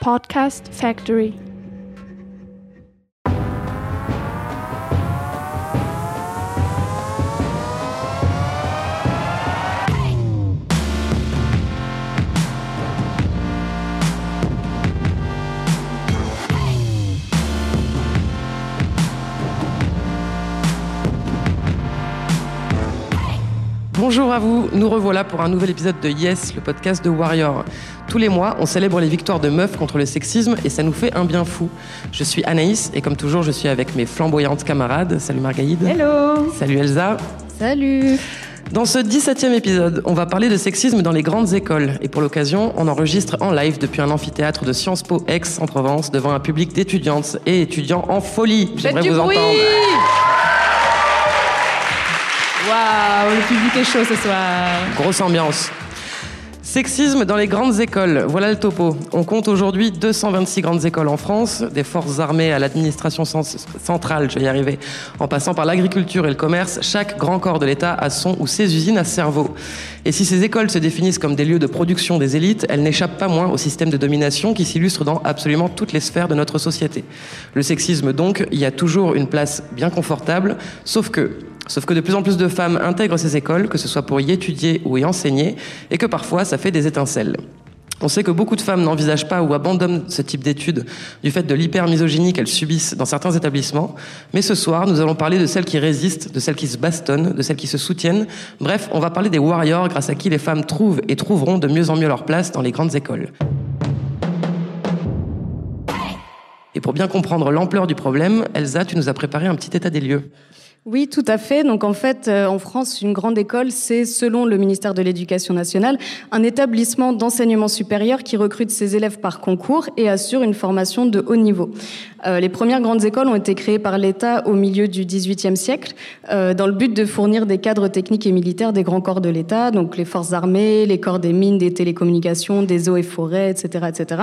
Podcast Factory. Bonjour à vous, nous revoilà pour un nouvel épisode de Yes, le podcast de Warrior. Tous les mois, on célèbre les victoires de meufs contre le sexisme et ça nous fait un bien fou. Je suis Anaïs et comme toujours, je suis avec mes flamboyantes camarades. Salut Margaïde. Hello Salut Elsa. Salut Dans ce 17e épisode, on va parler de sexisme dans les grandes écoles. Et pour l'occasion, on enregistre en live depuis un amphithéâtre de Sciences Po Aix en Provence devant un public d'étudiantes et étudiants en folie. J'aimerais vous bruit entendre. Waouh, le public est chaud ce soir. Grosse ambiance. Sexisme dans les grandes écoles, voilà le topo. On compte aujourd'hui 226 grandes écoles en France, des forces armées à l'administration cen- centrale, je vais y arriver, en passant par l'agriculture et le commerce, chaque grand corps de l'État a son ou ses usines à cerveau. Et si ces écoles se définissent comme des lieux de production des élites, elles n'échappent pas moins au système de domination qui s'illustre dans absolument toutes les sphères de notre société. Le sexisme donc, y a toujours une place bien confortable, sauf que Sauf que de plus en plus de femmes intègrent ces écoles, que ce soit pour y étudier ou y enseigner, et que parfois ça fait des étincelles. On sait que beaucoup de femmes n'envisagent pas ou abandonnent ce type d'études du fait de l'hyper-misogynie qu'elles subissent dans certains établissements. Mais ce soir, nous allons parler de celles qui résistent, de celles qui se bastonnent, de celles qui se soutiennent. Bref, on va parler des warriors grâce à qui les femmes trouvent et trouveront de mieux en mieux leur place dans les grandes écoles. Et pour bien comprendre l'ampleur du problème, Elsa, tu nous as préparé un petit état des lieux. Oui, tout à fait. Donc en fait, euh, en France, une grande école, c'est, selon le ministère de l'Éducation nationale, un établissement d'enseignement supérieur qui recrute ses élèves par concours et assure une formation de haut niveau. Euh, les premières grandes écoles ont été créées par l'État au milieu du XVIIIe siècle, euh, dans le but de fournir des cadres techniques et militaires des grands corps de l'État, donc les forces armées, les corps des mines, des télécommunications, des eaux et forêts, etc., etc.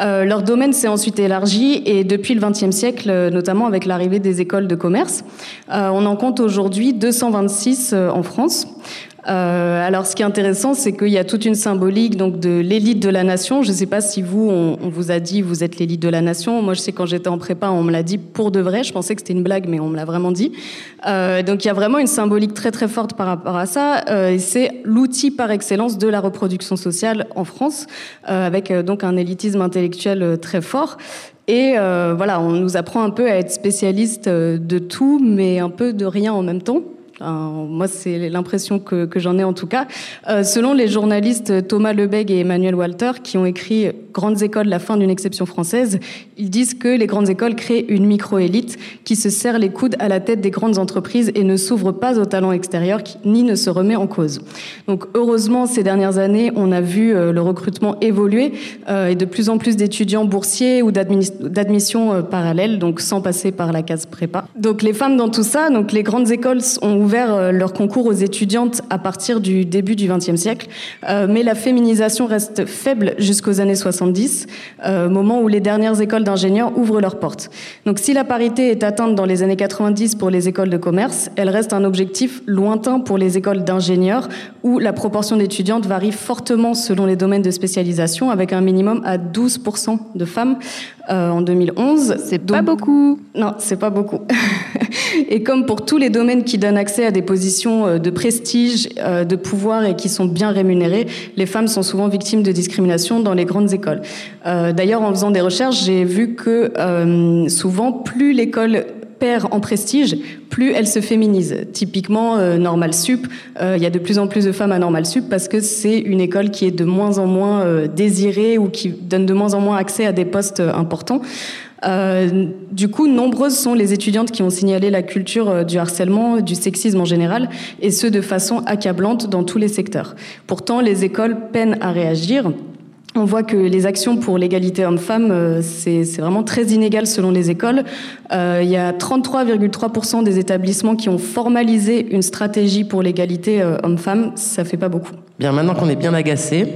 Euh, leur domaine s'est ensuite élargi et depuis le XXe siècle, notamment avec l'arrivée des écoles de commerce, on en compte aujourd'hui 226 euh, en France. Euh, alors, ce qui est intéressant, c'est qu'il y a toute une symbolique donc de l'élite de la nation. Je ne sais pas si vous, on, vous a dit, vous êtes l'élite de la nation. Moi, je sais quand j'étais en prépa, on me l'a dit pour de vrai. Je pensais que c'était une blague, mais on me l'a vraiment dit. Euh, donc, il y a vraiment une symbolique très très forte par rapport à ça. Euh, et c'est l'outil par excellence de la reproduction sociale en France, euh, avec euh, donc un élitisme intellectuel euh, très fort. Et voilà, on nous apprend un peu à être spécialiste de tout, mais un peu de rien en même temps. Moi, c'est l'impression que, j'en ai en tout cas. Euh, selon les journalistes Thomas Lebègue et Emmanuel Walter, qui ont écrit Grandes écoles, la fin d'une exception française, ils disent que les grandes écoles créent une micro-élite qui se serre les coudes à la tête des grandes entreprises et ne s'ouvre pas au talent extérieur, qui- ni ne se remet en cause. Donc, heureusement, ces dernières années, on a vu euh, le recrutement évoluer euh, et de plus en plus d'étudiants boursiers ou d'adminis- d'admission euh, parallèle, donc sans passer par la case prépa. Donc, les femmes dans tout ça, donc les grandes écoles ont ouvert euh, leur concours aux étudiantes à partir du début du XXe siècle, euh, mais la féminisation reste faible jusqu'aux années 70, euh, moment où les dernières écoles d'ingénieurs ouvrent leurs portes. Donc, si la parité est atteinte dans les années 90 pour les écoles de commerce, elle reste un objectif lointain pour les écoles d'ingénieurs, où la proportion d'étudiantes varie fortement selon les domaines de spécialisation, avec un minimum à 12% de femmes euh, en 2011. C'est pas beaucoup. Non, c'est pas beaucoup. et comme pour tous les domaines qui donnent accès à des positions euh, de prestige, euh, de pouvoir et qui sont bien rémunérées, les femmes sont souvent victimes de discrimination dans les grandes écoles. Euh, D'ailleurs, en faisant des recherches, j'ai vu que souvent, plus l'école perd en prestige, plus elle se féminise. Typiquement, euh, Normal Sup, euh, il y a de plus en plus de femmes à Normal Sup parce que c'est une école qui est de moins en moins euh, désirée ou qui donne de moins en moins accès à des postes euh, importants. Euh, du coup, nombreuses sont les étudiantes qui ont signalé la culture du harcèlement, du sexisme en général, et ce de façon accablante dans tous les secteurs. Pourtant, les écoles peinent à réagir. On voit que les actions pour l'égalité homme-femme, euh, c'est vraiment très inégal selon les écoles. Euh, il y a 33,3% des établissements qui ont formalisé une stratégie pour l'égalité euh, homme-femme. Ça fait pas beaucoup. Bien, maintenant qu'on est bien agacé,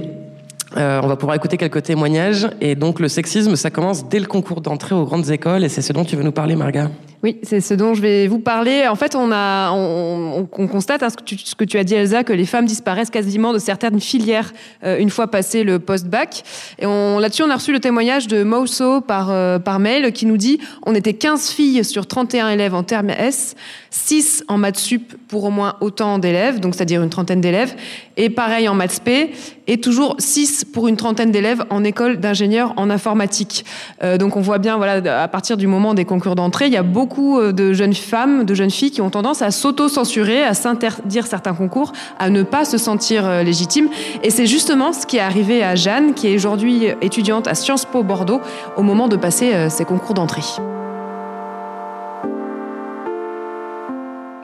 on va pouvoir écouter quelques témoignages. Et donc, le sexisme, ça commence dès le concours d'entrée aux grandes écoles. Et c'est ce dont tu veux nous parler, Marga? Oui, c'est ce dont je vais vous parler. En fait, on, constate, hein, ce, que tu, as dit, Elsa, que les femmes disparaissent quasiment de certaines filières euh, une fois passé le post-bac. Et là-dessus, on a reçu le témoignage de Mauso par, euh, par mail qui nous dit on était 15 filles sur 31 élèves en terme S, 6 en maths sup pour au moins autant d'élèves, donc c'est-à-dire une trentaine d'élèves, et pareil en maths P, et toujours 6 pour une trentaine d'élèves en école d'ingénieurs en informatique. Euh, donc on voit bien, voilà, à partir du moment des concours d'entrée, il y a beaucoup euh, de jeunes femmes, de jeunes filles qui ont tendance à s'auto-censurer, à s'interdire certains concours, à ne pas se sentir euh, légitimes. Et c'est justement ce qui est arrivé à Jeanne, qui est aujourd'hui étudiante à Sciences Po Bordeaux, au moment de passer ses concours d'entrée.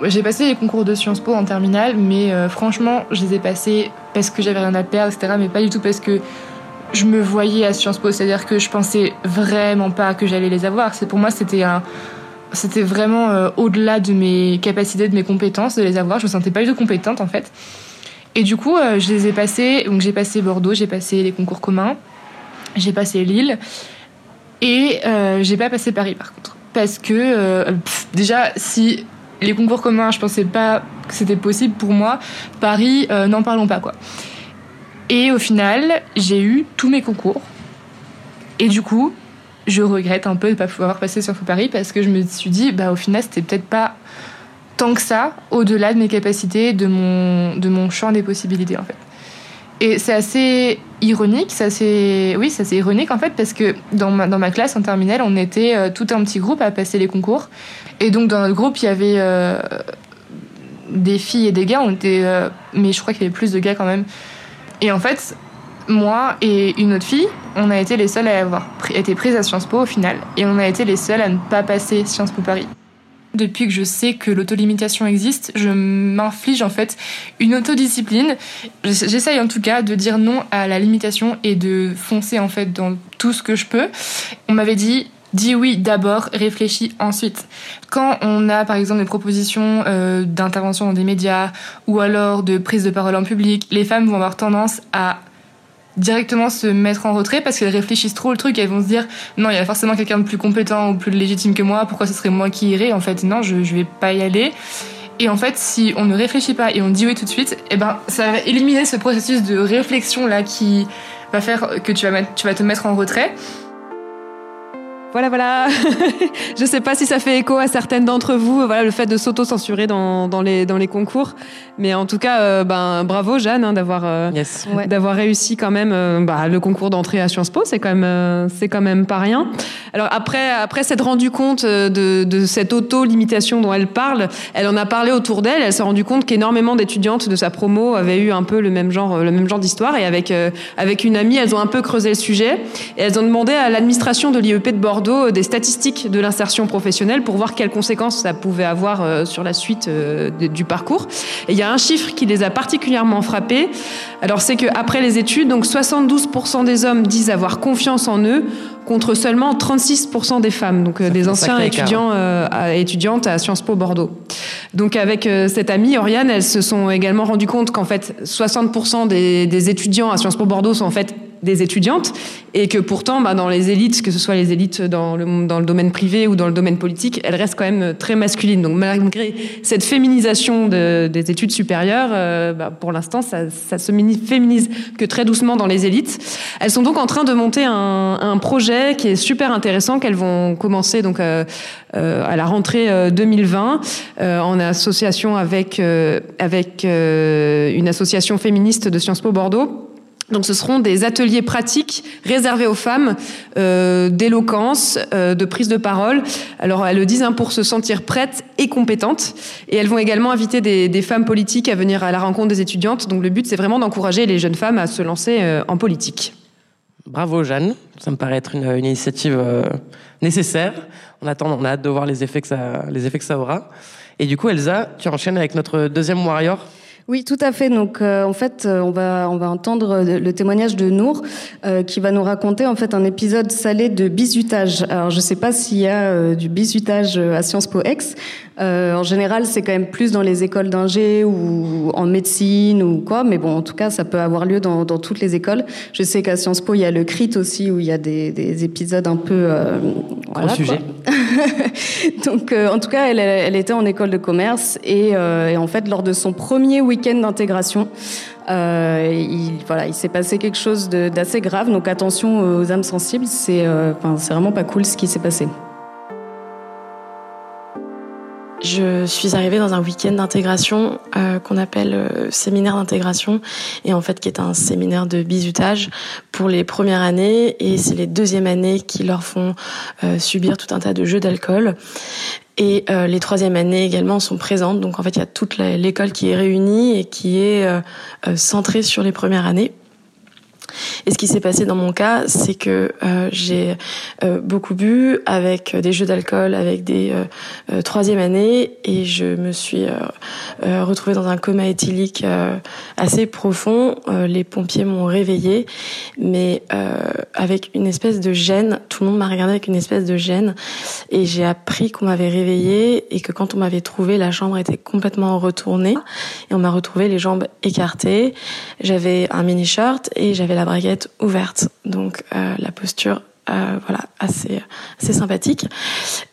J'ai passé les concours de Sciences Po en terminale, mais euh, franchement, je les ai passés parce que j'avais rien à perdre, etc. Mais pas du tout parce que je me voyais à Sciences Po. C'est-à-dire que je pensais vraiment pas que j'allais les avoir. Pour moi, c'était un, c'était vraiment euh, au-delà de mes capacités, de mes compétences de les avoir. Je me sentais pas du tout compétente en fait. Et du coup, euh, je les ai passés. Donc j'ai passé Bordeaux, j'ai passé les concours communs, j'ai passé Lille, et j'ai pas passé Paris par contre. Parce que déjà, si les concours communs, je pensais pas que c'était possible pour moi. Paris, euh, n'en parlons pas quoi. Et au final, j'ai eu tous mes concours. Et du coup, je regrette un peu de ne pas pouvoir passer sur Paris parce que je me suis dit, bah au final, c'était peut-être pas tant que ça, au-delà de mes capacités, de mon, de mon champ des possibilités en fait. Et c'est assez ironique, c'est assez, oui, c'est ironique en fait parce que dans ma, dans ma classe en terminale, on était euh, tout un petit groupe à passer les concours. Et donc dans notre groupe, il y avait euh, des filles et des gars, on était, euh, mais je crois qu'il y avait plus de gars quand même. Et en fait, moi et une autre fille, on a été les seuls à avoir été prises à Sciences Po au final. Et on a été les seuls à ne pas passer Sciences Po Paris. Depuis que je sais que l'autolimitation existe, je m'inflige en fait une autodiscipline. J'essaye en tout cas de dire non à la limitation et de foncer en fait dans tout ce que je peux. On m'avait dit dis oui d'abord, réfléchis ensuite. Quand on a par exemple des propositions euh, d'intervention dans des médias ou alors de prise de parole en public, les femmes vont avoir tendance à directement se mettre en retrait parce qu'elles réfléchissent trop le truc elles vont se dire non il y a forcément quelqu'un de plus compétent ou plus légitime que moi pourquoi ce serait moi qui irais en fait? Non je, je vais pas y aller. Et en fait si on ne réfléchit pas et on dit oui tout de suite eh ben ça va éliminer ce processus de réflexion là qui va faire que tu vas, mettre, tu vas te mettre en retrait voilà, voilà. je ne sais pas si ça fait écho à certaines d'entre vous, voilà, le fait de s'auto-censurer dans, dans, les, dans les concours. Mais en tout cas, euh, ben, bravo Jeanne hein, d'avoir euh, d'avoir réussi quand même euh, bah, le concours d'entrée à Sciences Po. C'est quand même c'est quand même pas rien. Alors après après s'être rendu compte de, de cette auto-limitation dont elle parle, elle en a parlé autour d'elle. Elle s'est rendue compte qu'énormément d'étudiantes de sa promo avaient eu un peu le même genre le même genre d'histoire. Et avec avec une amie, elles ont un peu creusé le sujet et elles ont demandé à l'administration de l'IEP de Bordeaux euh, des statistiques de l'insertion professionnelle pour voir quelles conséquences ça pouvait avoir euh, sur la suite euh, du parcours. Et il y a un chiffre qui les a particulièrement frappés. Alors c'est qu'après les études, donc 72% des hommes disent avoir confiance en eux contre seulement 36% des femmes, donc des anciens étudiants, étudiantes à Sciences Po Bordeaux. Donc avec cette amie Oriane, elles se sont également rendues compte qu'en fait 60% des, des étudiants à Sciences Po Bordeaux sont en fait des étudiantes et que pourtant, bah, dans les élites, que ce soit les élites dans le, dans le domaine privé ou dans le domaine politique, elles restent quand même très masculines. Donc malgré cette féminisation des études supérieures, euh, bah, pour l'instant, ça, ça, se féminise que très doucement dans les élites. Elles sont donc en train de monter un, un projet qui est super intéressant qu'elles vont commencer donc euh, euh à la rentrée 2020 euh, en association avec avec une association féministe de Sciences Po Bordeaux donc ce seront des ateliers pratiques réservés aux femmes euh, d'éloquence, euh, de prise de parole. Alors elles le disent hein, pour se sentir prêtes et compétentes. Et elles vont également inviter des, femmes politiques à venir à la rencontre des étudiantes. Donc le but c'est vraiment d'encourager les jeunes femmes à se lancer euh, en politique. Bravo Jeanne, ça me paraît être une, initiative nécessaire. On attend, on a hâte de voir les effets que ça, les effets que ça aura. Et du coup Elsa, tu enchaînes avec notre deuxième warrior. Oui, tout à fait. Donc, euh, en fait, euh, on va on va entendre le témoignage de Nour, euh, qui va nous raconter en fait un épisode salé de bizutage. Alors, je ne sais pas s'il y a du bizutage à Sciences Po Ex. En général, c'est quand même plus dans les écoles d'ingé ou en médecine ou quoi. Mais bon, en tout cas, ça peut avoir lieu dans, dans toutes les écoles. Je sais qu'à Sciences Po, il y a le CRIT aussi, où il y a des, des épisodes un peu voilà, sujet. Donc, euh, en tout cas, elle, elle, était en école de commerce et, euh, et en fait, lors de son premier week-end d'intégration, euh, il, voilà, il s'est passé quelque chose d'assez grave. Donc, attention aux âmes sensibles. C'est, enfin, c'est vraiment pas cool ce qui s'est passé. Je suis arrivée dans un week-end d'intégration euh, qu'on appelle euh, séminaire d'intégration et en fait qui est un séminaire de bizutage pour les premières années et c'est les deuxièmes années qui leur font euh, subir tout un tas de jeux d'alcool. Et les troisièmes années également sont présentes. Donc en fait, il y a toute l'école qui est réunie et qui est centrée sur les premières années. Et ce qui s'est passé dans mon cas, c'est que euh, j'ai euh, beaucoup bu avec des jeux d'alcool, avec des euh, euh troisième années, et je me suis euh, retrouvée dans un coma éthylique assez profond. les pompiers m'ont réveillée, mais avec une espèce de gêne. Tout le monde m'a regardé avec une espèce de gêne, et j'ai appris qu'on m'avait réveillée et que quand on m'avait trouvée, la chambre était complètement retournée, et on m'a retrouvé les jambes écartées. J'avais un mini shirt et j'avais la braguette ouverte, donc euh, la posture euh, voilà assez assez sympathique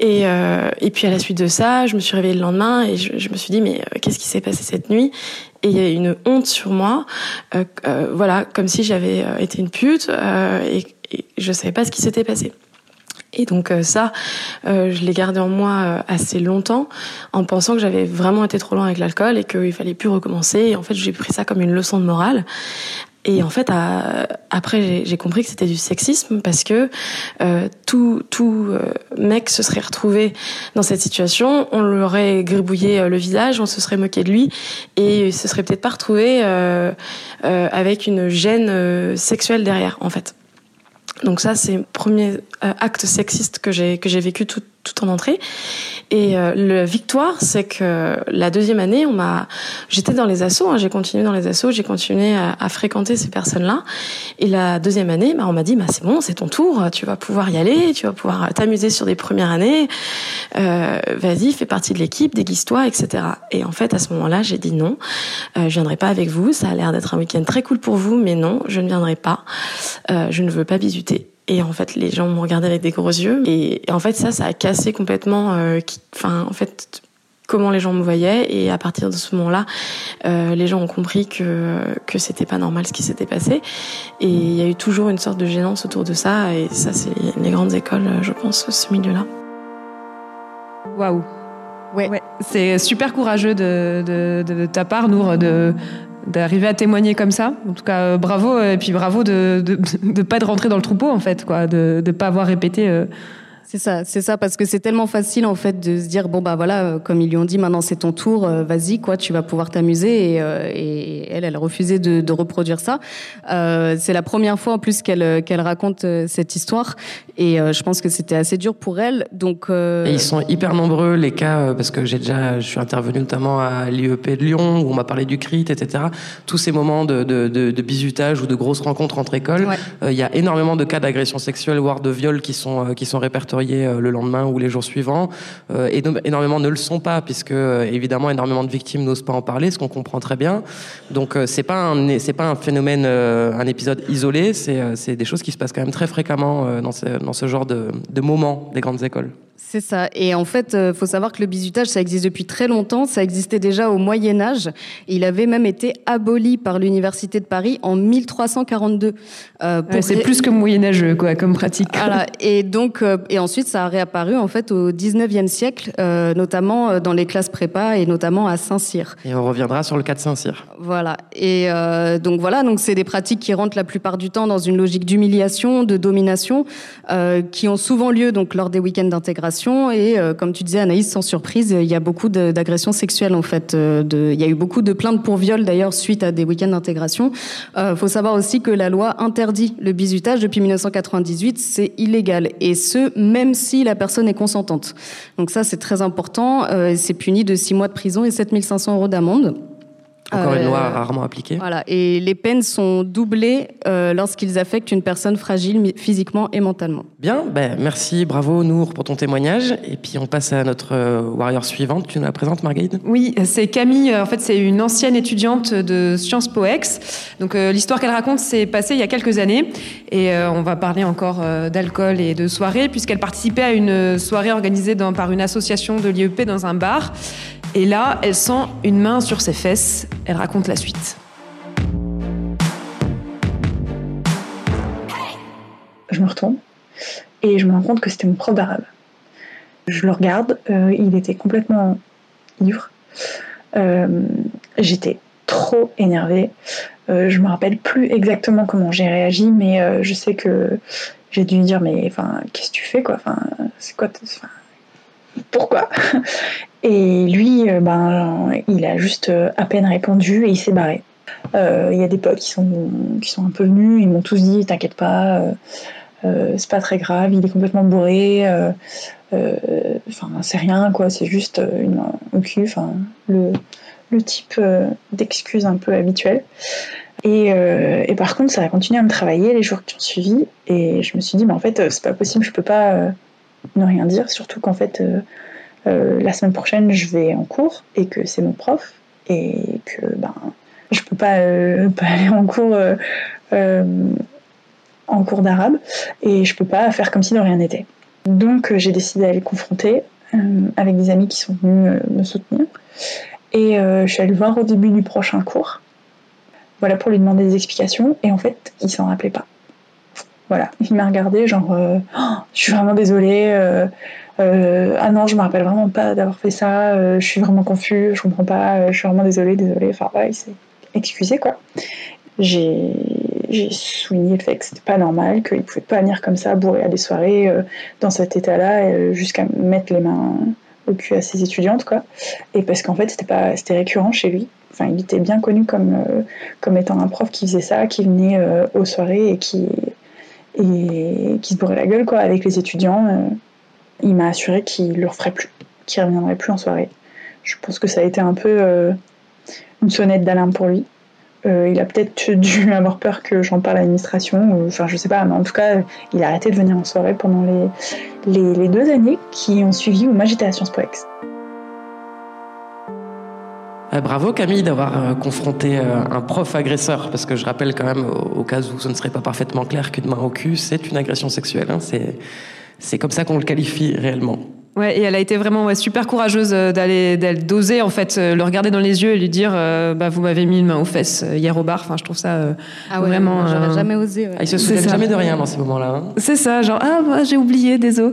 et euh, et puis à la suite de ça je me suis réveillée le lendemain et je, me suis dit mais qu'est-ce qui s'est passé cette nuit? Et il y a une honte sur moi voilà comme si j'avais été une pute et, je savais pas ce qui s'était passé et donc ça, je l'ai gardé en moi assez longtemps, en pensant que j'avais vraiment été trop loin avec l'alcool et qu'il fallait plus recommencer. Et en fait, j'ai pris ça comme une leçon de morale. Et en fait, après, j'ai compris que c'était du sexisme parce que euh, tout, tout euh, mec se serait retrouvé dans cette situation, on lui aurait gribouillé euh, le visage, on se serait moqué de lui et il se serait peut-être pas retrouvé euh, euh, avec une gêne sexuelle derrière, en fait. Donc ça, c'est le premier acte sexiste que j'ai que j'ai vécu tout, tout en entrée. Et euh, le victoire, c'est que la deuxième année, on m'a, j'étais dans les assos, hein, j'ai continué dans les assos, j'ai continué à, à, fréquenter ces personnes-là. Et la deuxième année, bah, on m'a dit, bah c'est bon, c'est ton tour, tu vas pouvoir y aller, tu vas pouvoir t'amuser sur des premières années. Euh, vas-y, fais partie de l'équipe, déguise-toi, etc. Et en fait, à ce moment-là, j'ai dit non, euh, je viendrai pas avec vous. Ça a l'air d'être un week-end très cool pour vous, mais non, je ne viendrai pas. Euh, je ne veux pas bisuter. Et en fait, les gens m'ont regardé avec des gros yeux. Et, en fait, ça, ça a cassé complètement. Euh, enfin, en fait, comment les gens me voyaient. Et à partir de ce moment-là, euh, les gens ont compris que que c'était pas normal ce qui s'était passé. Et il y a eu toujours une sorte de gênance autour de ça. Et ça, c'est les grandes écoles, je pense, ce milieu-là. Waouh. Ouais. ouais. C'est super courageux de, de, de, ta part, Nour, de, d'arriver à témoigner comme ça. En tout cas, euh, bravo et puis bravo de de pas de rentrer dans le troupeau en fait, quoi, de de pas avoir répété. Euh, c'est ça, c'est ça, parce que c'est tellement facile en fait de se dire bon bah voilà, euh, comme ils lui ont dit, maintenant c'est ton tour, euh, vas-y quoi, tu vas pouvoir t'amuser. Et, euh, et, elle, elle a refusé de, de reproduire ça. Euh, c'est la première fois en plus qu'elle qu'elle raconte cette histoire, et je pense que c'était assez dur pour elle. Donc et ils sont hyper nombreux les cas, parce que j'ai déjà, je suis intervenu notamment à l'IEP de Lyon où on m'a parlé du CRIT, etc. Tous ces moments de, de, de, de bizutage ou de grosses rencontres entre écoles, il ouais. y a énormément de cas d'agression sexuelle voire de viol qui sont qui sont répertoriés euh, le lendemain ou les jours suivants. Euh, et énormément ne le sont pas, puisque euh, évidemment énormément de victimes n'osent pas en parler, ce qu'on comprend très bien. Donc c'est pas un c'est pas un phénomène, un épisode isolé. C'est des choses qui se passent quand même très fréquemment dans ce, dans ce genre de, de moments des grandes écoles. C'est ça. Et en fait, il euh, faut savoir que le bizutage, ça existe depuis très longtemps. Ça existait déjà au Moyen Âge. Il avait même été aboli par l'Université de Paris en 1342. Euh, ouais, c'est plus que moyenâgeux, quoi, comme pratique. Voilà. Et donc, euh, et ensuite, ça a réapparu en fait au 19e siècle, euh, notamment euh, dans les classes prépa et notamment à Saint-Cyr. Et on reviendra sur le cas de Saint-Cyr. Voilà. Et euh, donc voilà, donc c'est des pratiques qui rentrent la plupart du temps dans une logique d'humiliation, de domination, qui ont souvent lieu donc lors des week-ends d'intégration et euh, comme tu disais Anaïs, sans surprise, il y a beaucoup d'agressions sexuelles en fait. Euh, de, il y a eu beaucoup de plaintes pour viol d'ailleurs suite à des week-ends d'intégration. Il euh, faut savoir aussi que la loi interdit le bizutage depuis 1998, c'est illégal et ce même si la personne est consentante. Donc ça c'est très important. c'est puni de six mois de prison et 7500 euros d'amende. Encore une loi Euh, rarement appliquée. Voilà, et les peines sont doublées euh, lorsqu'ils affectent une personne fragile physiquement et mentalement. Bien, ben, merci, bravo Nour pour ton témoignage. Et puis on passe à notre euh, warrior suivante. Tu nous la présentes, Marguerite? Oui, c'est Camille. En fait, c'est une ancienne étudiante de Sciences Po Ex. Donc, euh, l'histoire qu'elle raconte s'est passée il y a quelques années. Et euh, on va parler encore euh, d'alcool et de soirée, puisqu'elle participait à une soirée organisée dans- par une association de l'IEP dans un bar. Et là, elle sent une main sur ses fesses. Elle raconte la suite. je me retourne et je me rends compte que c'était mon prof d'arabe. Je le regarde, euh, il était complètement ivre. Euh, J'étais trop énervée. Euh, je me rappelle plus exactement comment j'ai réagi, mais euh, je sais que j'ai dû lui dire mais enfin qu'est-ce que tu fais quoi? Enfin c'est quoi Pourquoi? Et lui, euh, ben il a juste euh, à peine répondu et il s'est barré. Euh, Il y a des potes qui sont qui sont un peu venus, ils m'ont tous dit t'inquiète pas. euh, c'est pas très grave, il est complètement bourré, enfin c'est rien quoi, c'est juste une au cul, enfin le, le type d'excuse un peu habituel. Et, et par contre, ça a continué à me travailler les jours qui ont suivi, et je me suis dit, mais en fait, c'est pas possible, je peux pas ne rien dire, surtout qu'en fait, euh, euh, la semaine prochaine, je vais en cours, et que c'est mon prof, et que ben, je peux pas, euh, pas aller en cours. en cours d'arabe et je peux pas faire comme si de rien n'était. Donc j'ai décidé d'aller le confronter avec des amis qui sont venus me soutenir et je suis allée le voir au début du prochain cours. Voilà pour lui demander des explications et en fait il s'en rappelait pas. Voilà, il m'a regardé genre euh, Oh, je suis vraiment désolée. euh, euh, ah non, je me rappelle vraiment pas d'avoir fait ça. je suis vraiment confus. Je comprends pas. je suis vraiment désolée, désolée. Enfin ouais, il s'est excusé quoi. J'ai j'ai souligné le fait que c'était pas normal, qu'il pouvait pas venir comme ça, bourré à des soirées, dans cet état-là, jusqu'à mettre les mains au cul à ses étudiantes, quoi. Et parce qu'en fait, c'était pas, c'était récurrent chez lui. Enfin, il était bien connu comme, comme étant un prof qui faisait ça, qui venait aux soirées et qui, et qui se bourrait la gueule, quoi, avec les étudiants. euh. il m'a assuré qu'il le referait plus, qu'il reviendrait plus en soirée. Je pense que ça a été un peu euh, une sonnette d'alarme pour lui. Euh, il a peut-être dû avoir peur que j'en parle à l'administration, ou- enfin je sais pas, mais en tout cas, il a arrêté de venir en soirée pendant les, les, les deux années qui ont suivi où moi j'étais à Sciences Po Ex. Euh, bravo Camille d'avoir euh, confronté euh, un prof agresseur, parce que je rappelle quand même, au, cas où ce ne serait pas parfaitement clair qu'une main au cul, c'est une agression sexuelle. hein. c'est comme ça qu'on le qualifie réellement. Ouais, et elle a été vraiment ouais, super courageuse euh, d'aller, d'aller d'oser en fait euh, le regarder dans les yeux et lui dire euh, bah vous m'avez mis une main aux fesses euh, hier au bar. Enfin, je trouve ça euh, vraiment. moi, j'aurais euh, jamais osé. ouais. Ah, il se ça. jamais de rien dans ces moments-là. hein. C'est ça, genre ah bah, j'ai oublié, désolé.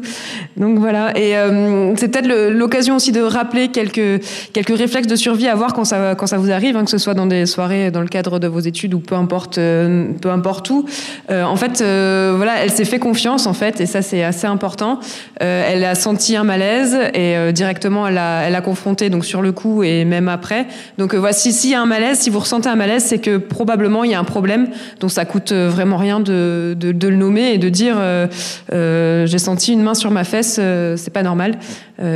Donc voilà, et euh, c'est peut-être l'occasion aussi de rappeler quelques quelques réflexes de survie à avoir quand ça quand ça vous arrive, hein, que ce soit dans des soirées, dans le cadre de vos études ou peu importe peu importe où. Euh, en fait, euh, voilà, elle s'est fait confiance en fait, et ça c'est assez important. Euh, elle a senti un malaise et euh, directement elle a elle confronté donc sur le coup et même après. Donc euh, voici s'il y a un malaise, si vous ressentez un malaise, c'est que probablement il y a un problème. Donc ça coûte euh, vraiment rien de, le nommer et de dire j'ai senti une main sur ma fesse, c'est pas normal.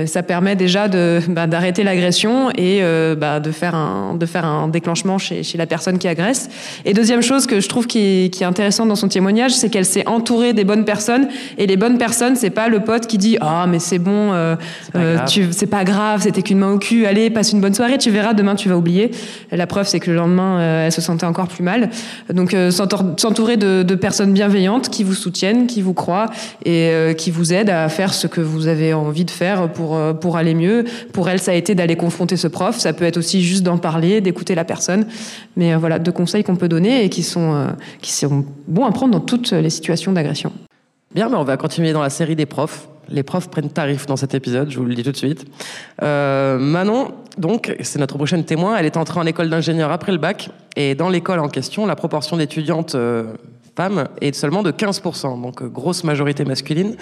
Ça permet déjà bah, d'arrêter l'agression et bah, de faire un déclenchement chez, la personne qui agresse. Et deuxième chose que je trouve qui est intéressante dans son témoignage, c'est qu'elle s'est entourée des bonnes personnes et les bonnes personnes, c'est pas le pote qui dit ah mais c'est bon, euh, euh, c'est pas grave, c'était qu'une main au cul, allez passe une bonne soirée, tu verras demain tu vas oublier. La preuve c'est que le lendemain euh, elle se sentait encore plus mal. Donc s'entourer de, de personnes bienveillantes qui vous soutiennent, qui vous croient et qui vous aident à faire ce que vous avez envie de faire pour pour aller mieux. Pour elle ça a été d'aller confronter ce prof, ça peut être aussi juste d'en parler, d'écouter la personne. Mais voilà deux conseils qu'on peut donner et qui sont qui sont bons à prendre dans toutes les situations d'agression. Bien, mais on va continuer dans la série des profs. Les profs prennent tarif dans cet épisode, je vous le dis tout de suite. Euh, Manon, donc, c'est notre prochaine témoin. Elle est entrée en école d'ingénieur après le bac. Et dans l'école en question, la proportion d'étudiantes euh, femmes est seulement de 15%, donc euh, grosse majorité masculine.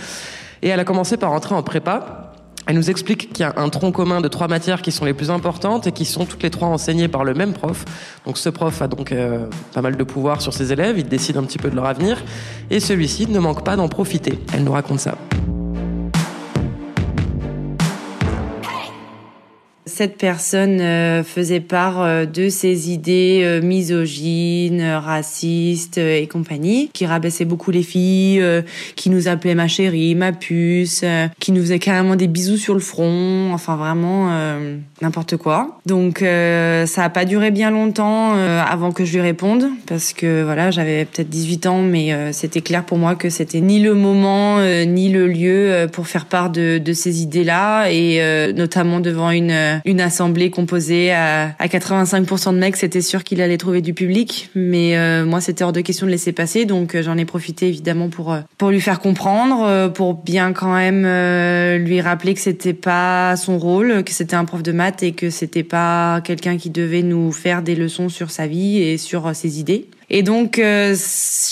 Et elle a commencé par entrer en prépa. Elle nous explique qu'il y a un tronc commun de trois matières qui sont les plus importantes et qui sont toutes les trois enseignées par le même prof. Donc ce prof a donc euh, pas mal de pouvoir sur ses élèves, il décide un petit peu de leur avenir et celui-ci ne manque pas d'en profiter. Elle nous raconte ça. Cette personne faisait part de ses idées misogynes, racistes et compagnie, qui rabaissait beaucoup les filles, qui nous appelait ma chérie, ma puce, qui nous faisait carrément des bisous sur le front, enfin vraiment n'importe quoi. Donc ça a pas duré bien longtemps avant que je lui réponde parce que voilà, j'avais peut-être 18 ans mais c'était clair pour moi que c'était ni le moment ni le lieu pour faire part de, de ces idées-là et euh, notamment devant une, une assemblée composée à, à 85% de mecs, c'était sûr qu'il allait trouver du public. Mais euh, moi, c'était hors de question de laisser passer, donc euh, j'en ai profité évidemment pour pour lui faire comprendre, pour bien quand même lui rappeler que c'était pas son rôle, que c'était un prof de maths et que c'était pas quelqu'un qui devait nous faire des leçons sur sa vie et sur ses idées. Et donc, euh,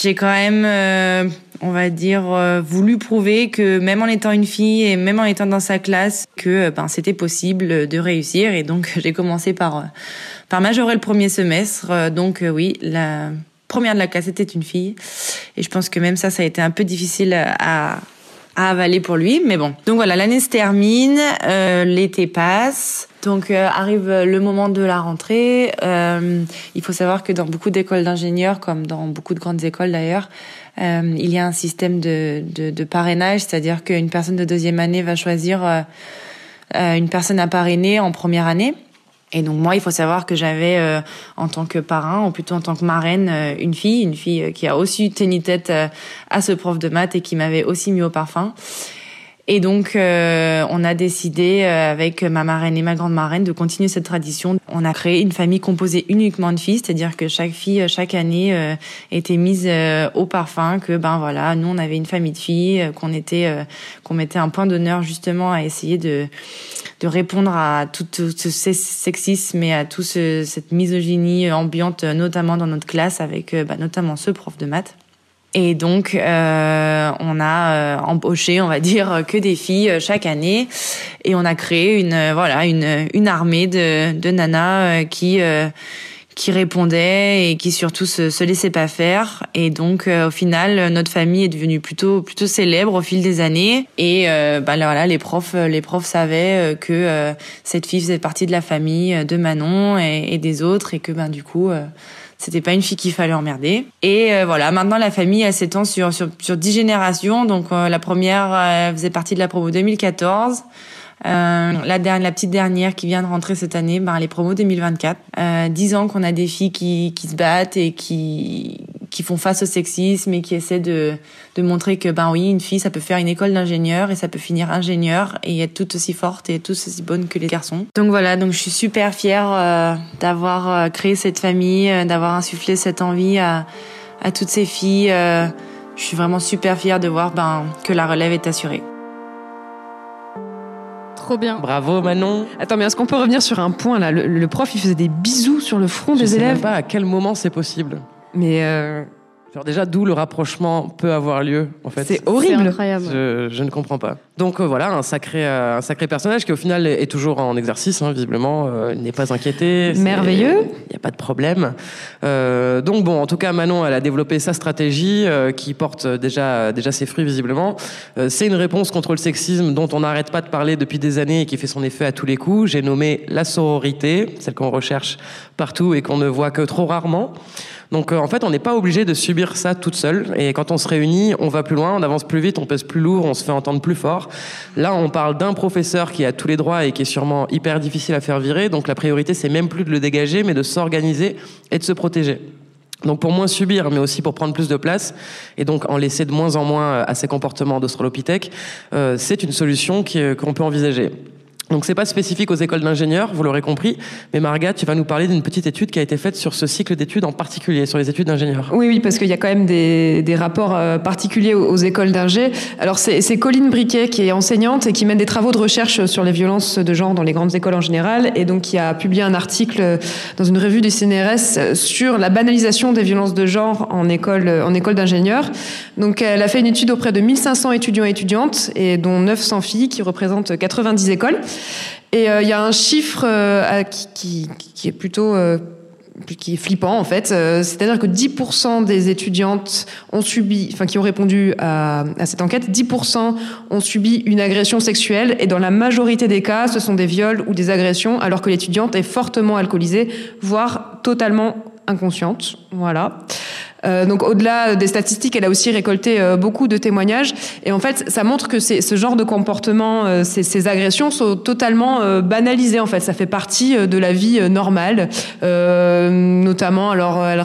j'ai quand même, euh, on va dire, euh, voulu prouver que même en étant une fille et même en étant dans sa classe, que ben c'était possible de réussir. Et donc, j'ai commencé par par majorer le premier semestre. donc, oui, la première de la classe était une fille. Et je pense que même ça, ça a été un peu difficile à à avaler pour lui, mais bon. Donc voilà, l'année se termine, euh, l'été passe, donc euh, arrive le moment de la rentrée. Euh, il faut savoir que dans beaucoup d'écoles d'ingénieurs, comme dans beaucoup de grandes écoles d'ailleurs, euh, il y a un système de, de, de parrainage, c'est-à-dire qu'une personne de deuxième année va choisir euh, une personne à parrainer en première année. Et donc moi, il faut savoir que j'avais euh, en tant que parrain, ou plutôt en tant que marraine, euh, une fille, une fille euh, qui a aussi tenu tête à ce prof de maths et qui m'avait aussi mis au parfum. Et donc, euh, on a décidé euh, avec ma marraine et ma grande marraine de continuer cette tradition. On a créé une famille composée uniquement de filles, c'est-à-dire que chaque fille, euh, chaque année, était mise au parfum. Que ben voilà, nous on avait une famille de filles, qu'on était, qu'on mettait un point d'honneur justement à essayer de de répondre à tout, ce sexisme et à toute cette misogynie ambiante, notamment dans notre classe, avec ben, notamment ce prof de maths. Et donc, euh, on a euh, embauché, on va dire, que des filles euh, chaque année, et on a créé une euh, voilà une une armée de de nanas qui qui répondaient et qui surtout se, se laissaient pas faire. Et donc, au final, notre famille est devenue plutôt plutôt célèbre au fil des années. Et bah voilà, les profs les profs savaient que cette fille faisait partie de la famille de Manon et, et des autres, et que ben du coup c'était pas une fille qu'il fallait emmerder. Et euh, voilà, maintenant la famille elle s'étend sur sur sur dix générations. Donc euh, la première elle faisait partie de la promo 2014. Euh, la, dernière, la petite dernière qui vient de rentrer cette année, les promos 2024. Euh, 10 ans qu'on a des filles qui, qui se battent et qui, qui font face au sexisme et qui essaient de, de montrer que, ben oui, une fille, ça peut faire une école d'ingénieur et ça peut finir ingénieur et être tout aussi forte et tout aussi bonne que les garçons. Donc voilà, donc je suis super fière euh, d'avoir euh, créé cette famille, euh, d'avoir insufflé cette envie à, à toutes ces filles. je suis vraiment super fière de voir ben, que la relève est assurée. Trop bien. Bravo Manon. Attends, mais est-ce qu'on peut revenir sur un point là? Le, prof, il faisait des bisous sur le front Je des sais élèves? Même pas à quel moment c'est possible. Mais euh... Alors déjà, d'où le rapprochement peut avoir lieu, en fait. C'est horrible. incroyable. Je, je, ne comprends pas. Donc euh, voilà, un sacré, euh, un sacré personnage qui au final est, est toujours en exercice, hein, visiblement. Euh, il n'est pas inquiété. Merveilleux. Il n'y a pas de problème. Euh, donc bon, en tout cas, Manon, elle a développé sa stratégie euh, qui porte déjà, déjà ses fruits, visiblement. C'est une réponse contre le sexisme dont on n'arrête pas de parler depuis des années et qui fait son effet à tous les coups. J'ai nommé la sororité, celle qu'on recherche partout et qu'on ne voit que trop rarement. Donc euh, en fait, on n'est pas obligé de subir ça toute seule. Et quand on se réunit, on va plus loin, on avance plus vite, on pèse plus lourd, on se fait entendre plus fort. Là, on parle d'un professeur qui a tous les droits et qui est sûrement hyper difficile à faire virer. Donc la priorité, c'est même plus de le dégager, mais de s'organiser et de se protéger. Donc pour moins subir, mais aussi pour prendre plus de place, et donc en laisser de moins en moins à ces comportements d'Australopithèque, euh, c'est une solution qu'on peut envisager. Donc c'est pas spécifique aux écoles d'ingénieurs, vous l'aurez compris, mais Marga, tu vas nous parler d'une petite étude qui a été faite sur ce cycle d'études en particulier, sur les études d'ingénieurs. Oui, oui, parce qu'il y a quand même des, rapports euh, particuliers aux, écoles d'ingé. Alors c'est Colline Briquet qui est enseignante et qui mène des travaux de recherche sur les violences de genre dans les grandes écoles en général, et donc qui a publié un article dans une revue du CNRS sur la banalisation des violences de genre en école, en école d'ingénieurs. Donc elle a fait une étude auprès de 1500 étudiants et étudiantes, et dont 900 filles qui représentent 90 écoles. Et il euh, y a un chiffre euh, qui, est plutôt euh, qui flippant en fait. C'est-à-dire que 10% des étudiantes ont subi, enfin qui ont répondu à, à cette enquête, 10% ont subi une agression sexuelle et dans la majorité des cas, ce sont des viols ou des agressions, alors que l'étudiante est fortement alcoolisée, voire totalement inconsciente. Voilà. Euh, donc au-delà des statistiques, elle a aussi récolté euh, beaucoup de témoignages. Et en fait, ça montre que ce genre de comportement, euh, ces, ces, agressions sont totalement euh, banalisées. En fait, ça fait partie de la vie normale. notamment, alors elle,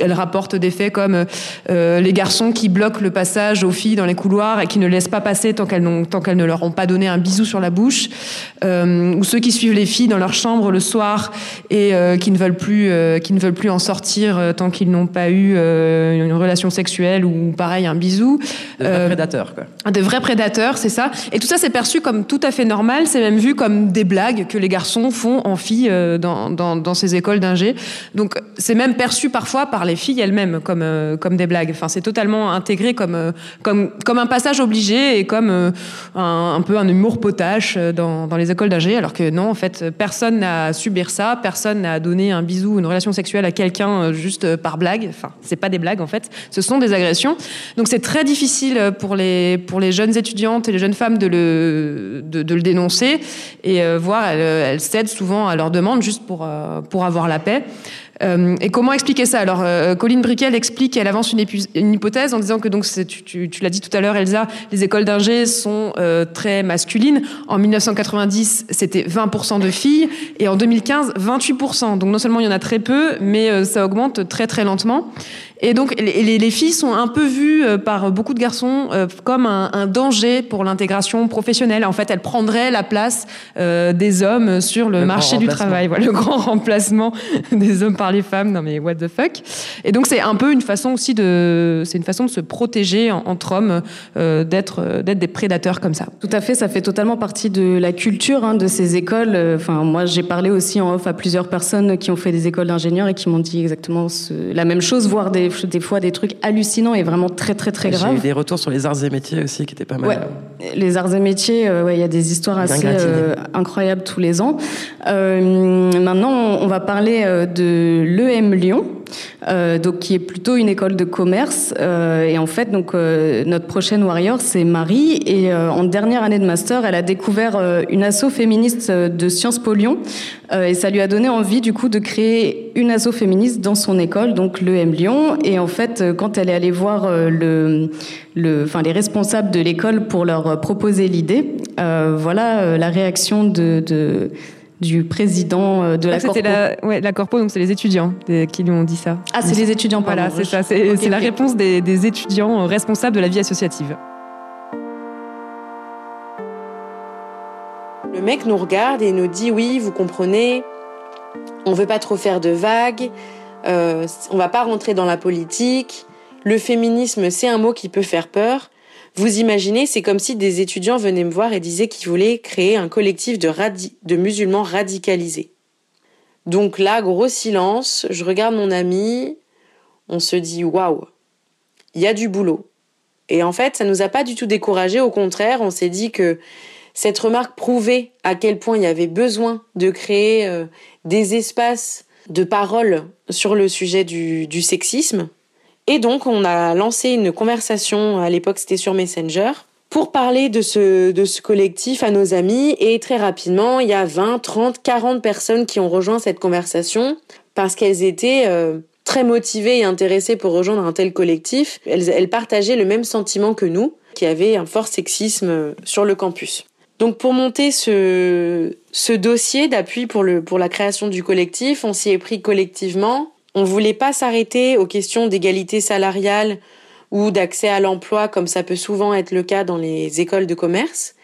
elle, rapporte des faits comme les garçons qui bloquent le passage aux filles dans les couloirs et qui ne laissent pas passer tant qu'elles qu'elles ne leur ont pas donné un bisou sur la bouche, ou ceux qui suivent les filles dans leur chambre le soir et qui ne veulent plus qui ne veulent plus en sortir tant qu'ils n'ont pas eu euh, une relation sexuelle ou pareil un bisou. Des vrais euh, prédateurs quoi. Des vrais prédateurs, c'est ça. Et tout ça c'est perçu comme tout à fait normal. C'est même vu comme des blagues que les garçons font en filles euh, dans, dans, dans ces écoles d'ingé. Donc c'est même perçu parfois par les filles elles-mêmes comme comme des blagues. Enfin c'est totalement intégré comme comme comme un passage obligé et comme un, un peu un humour potache dans, dans les écoles d'ingé. Alors que non en fait personne n'a à subir ça, personne n'a à donner un bisou, une relation sexuelle à quelqu'un juste par blague. Enfin c'est pas des blagues en fait, ce sont des agressions. Donc c'est très difficile pour les, pour les jeunes étudiantes et les jeunes femmes de le, de, le dénoncer et euh, voir, elles, elles, cèdent souvent à leurs demandes juste pour, euh, pour avoir la paix. Euh, et comment expliquer ça? Alors, euh, Colline Briquet, explique, elle avance une, hypothèse en disant que, donc, tu, tu, tu l'as dit tout à l'heure, Elsa, les écoles d'ingé sont euh, très masculines. En 1990, c'était 20% de filles, et en 2015, 28%. Donc, non seulement il y en a très peu, mais euh, ça augmente très très lentement. Et donc, les, les, filles sont un peu vues euh, par beaucoup de garçons euh, comme un, un, danger pour l'intégration professionnelle. En fait, elles prendraient la place euh, des hommes sur le, le marché du travail. Voilà, le grand remplacement des hommes par les femmes. Non mais what the fuck Et donc, c'est un peu une façon aussi de, c'est une façon de se protéger en, entre hommes, euh, d'être, d'être des prédateurs comme ça. Tout à fait, ça fait totalement partie de la culture hein, de ces écoles. Enfin, moi, j'ai parlé aussi en off à plusieurs personnes qui ont fait des écoles d'ingénieurs et qui m'ont dit exactement ce, la même chose, voire des des, fois des trucs hallucinants et vraiment très très très graves. J'ai eu des retours sur les arts et métiers aussi qui étaient pas mal. Ouais. Les arts et métiers, euh, ouais, il y a des histoires assez euh, incroyables tous les ans. Euh, maintenant, on va parler euh, de l'EM Lyon. Euh, donc qui est plutôt une école de commerce. Euh, et en fait, donc euh, notre prochaine warrior, c'est Marie. Et en dernière année de master, elle a découvert une asso féministe de Sciences Po Lyon. et ça lui a donné envie du coup de créer une asso féministe dans son école, donc l'EM Lyon. Et en fait, quand elle est allée voir le, le, enfin les responsables de l'école pour leur proposer l'idée, voilà la réaction de, de du président euh, de ah, la Corpo. La, ouais, la Corpo, donc c'est les étudiants qui lui ont dit ça. Ah, c'est les étudiants, pardon. Voilà, c'est ça. C'est okay, la réponse des, des, étudiants responsables de la vie associative. Le mec nous regarde et nous dit oui, vous comprenez, on veut pas trop faire de vagues, euh, on va pas rentrer dans la politique. Le féminisme, c'est un mot qui peut faire peur. Vous imaginez, c'est comme si des étudiants venaient me voir et disaient qu'ils voulaient créer un collectif de, musulmans radicalisés. Donc là, gros silence, je regarde mon ami, on se dit waouh, il y a du boulot. Et en fait, ça nous a pas du tout découragé, au contraire, on s'est dit que cette remarque prouvait à quel point il y avait besoin de créer euh, des espaces de parole sur le sujet du sexisme et donc, on a lancé une conversation, à l'époque c'était sur Messenger, pour parler de ce, de ce collectif à nos amis. Et très rapidement, il y a 20, 30, 40 personnes qui ont rejoint cette conversation parce qu'elles étaient euh, très motivées et intéressées pour rejoindre un tel collectif. Elles, elles partageaient le même sentiment que nous, qui avait un fort sexisme sur le campus. Donc pour monter ce, ce dossier d'appui pour, pour la création du collectif, on s'y est pris collectivement on voulait pas s'arrêter aux questions d'égalité salariale ou d'accès à l'emploi comme ça peut souvent être le cas dans les écoles de commerce,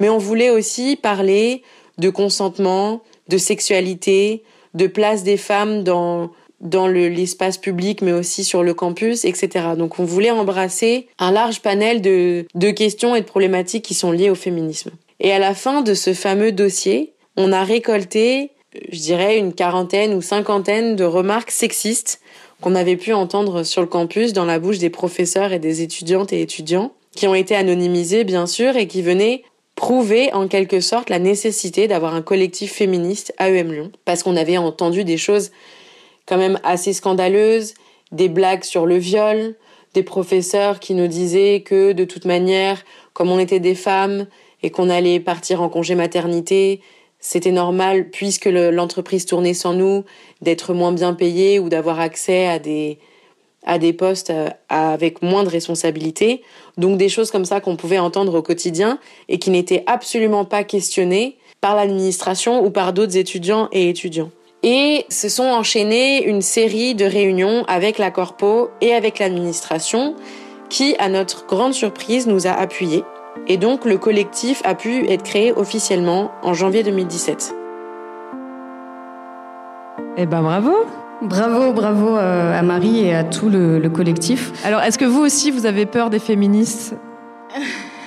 mais on voulait aussi parler de consentement, de sexualité, de place des femmes dans dans l'espace public, mais aussi sur le campus, etc. Donc on voulait embrasser un large panel de, de questions et de problématiques qui sont liées au féminisme. Et à la fin de ce fameux dossier, on a récolté je dirais, une quarantaine ou cinquantaine de remarques sexistes qu'on avait pu entendre sur le campus dans la bouche des professeurs et des étudiantes et étudiants, qui ont été anonymisés bien sûr et qui venaient prouver en quelque sorte la nécessité d'avoir un collectif féministe à EM Lyon, parce qu'on avait entendu des choses quand même assez scandaleuses, des blagues sur le viol, des professeurs qui nous disaient que de toute manière, comme on était des femmes et qu'on allait partir en congé maternité, c'était normal, puisque l'entreprise tournait sans nous, d'être moins bien payé ou d'avoir accès à des, à des postes euh, avec moins de responsabilités. Donc des choses comme ça qu'on pouvait entendre au quotidien et qui n'étaient absolument pas questionnées par l'administration ou par d'autres étudiants et étudiants. Et se sont enchaînées une série de réunions avec la corpo et avec l'administration qui, à notre grande surprise, nous a appuyés. Et donc le collectif a pu être créé officiellement en janvier 2017. Eh ben bravo Bravo, bravo euh, à Marie et à tout le, collectif. Alors, est-ce que vous aussi, vous avez peur des féministes?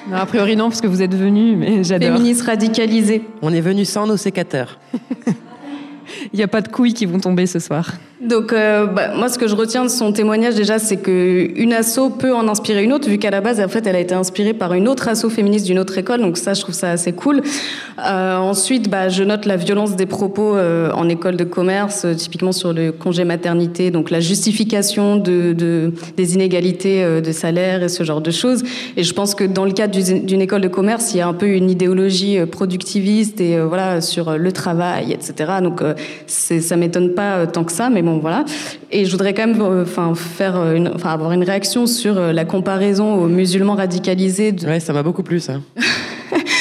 Non, A priori non, parce que vous êtes venus, mais j'adore. Féministes radicalisées. On est venus sans nos sécateurs. Il n'y a pas de couilles qui vont tomber ce soir. Donc, euh, bah, moi, ce que je retiens de son témoignage déjà, c'est que une asso peut en inspirer une autre, vu qu'à la base, en fait, elle a été inspirée par une autre asso féministe d'une autre école. Donc ça, je trouve ça assez cool. Euh, ensuite, bah, je note la violence des propos euh, en école de commerce, typiquement sur le congé maternité, donc la justification de, de des inégalités de salaire et ce genre de choses. Et je pense que dans le cadre d'une école de commerce, il y a un peu une idéologie productiviste et voilà sur le travail, etc. Donc ça m'étonne pas tant que ça, mais bon voilà. Et je voudrais quand même, euh, enfin, faire, euh, une, enfin, avoir une réaction sur euh, la comparaison aux musulmans radicalisés. De... Ouais, ça m'a beaucoup plu ça.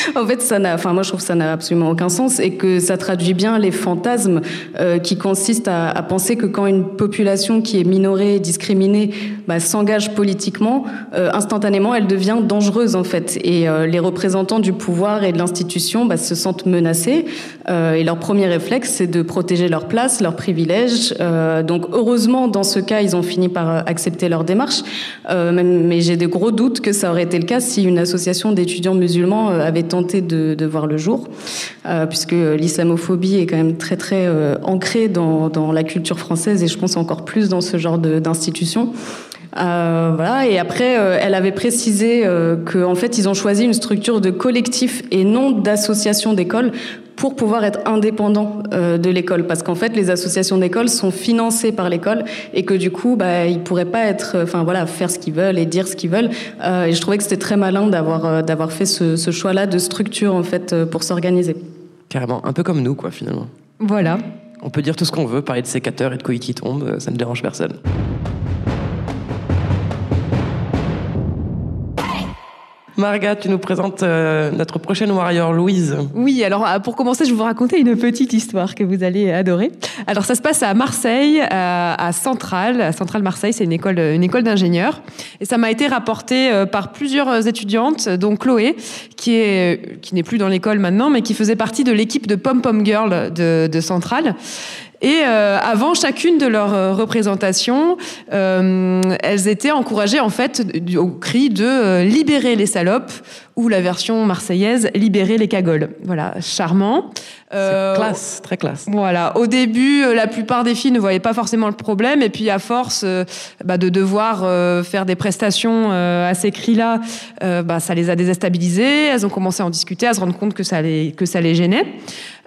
en fait, ça n'a, enfin, moi, je trouve que ça n'a absolument aucun sens et que ça traduit bien les fantasmes euh, qui consistent à, penser que quand une population qui est minorée, discriminée, bah, s'engage politiquement, euh, instantanément, elle devient dangereuse en fait. Et euh, les représentants du pouvoir et de l'institution bah, se sentent menacés. Et leur premier réflexe, c'est de protéger leur place, leurs privilèges. Donc, heureusement, dans ce cas, ils ont fini par accepter leur démarche. mais j'ai des gros doutes que ça aurait été le cas si une association d'étudiants musulmans avait de, voir le jour, euh, puisque l'islamophobie est quand même très très euh, ancrée dans, dans, la culture française et je pense encore plus dans ce genre d'institutions. Euh, voilà. Et après, euh, elle avait précisé qu'en fait, ils ont choisi une structure de collectif et non d'association d'école pour pouvoir être indépendant euh, de l'école. Parce qu'en fait les associations d'école sont financées par l'école et que du coup bah ils pourraient pas être enfin voilà faire ce qu'ils veulent et dire ce qu'ils veulent. Euh, et je trouvais que c'était très malin d'avoir euh, d'avoir fait ce, ce choix là de structure en fait euh, pour s'organiser. Carrément. Un peu comme nous quoi finalement. Voilà. On peut dire tout ce qu'on veut parler de sécateurs et de couilles qui tombent ça ne dérange personne Marga, tu nous présentes euh, notre prochaine warrior, Louise. Oui, alors euh, pour commencer, je vais vous raconter une petite histoire que vous allez adorer. Alors ça se passe à Marseille, à, à Centrale. Centrale Marseille, c'est une école, une école d'ingénieurs. Et ça m'a été rapporté euh, par plusieurs étudiantes, dont Chloé, qui est qui n'est plus dans l'école maintenant, mais qui faisait partie de l'équipe de Pom Pom Girl de Centrale. Et euh, avant chacune de leurs euh, représentations, euh, elles étaient encouragées en fait au cri de euh, libérer les salopes ou la version marseillaise libérer les cagoles. Voilà, charmant. Euh, classe, très classe. Voilà. Au début, la plupart des filles ne voyaient pas forcément le problème, et puis à force bah, de devoir euh, faire des prestations à ces cris-là, bah, ça les a déstabilisées. Elles ont commencé à en discuter, à se rendre compte que ça les que ça les gênait.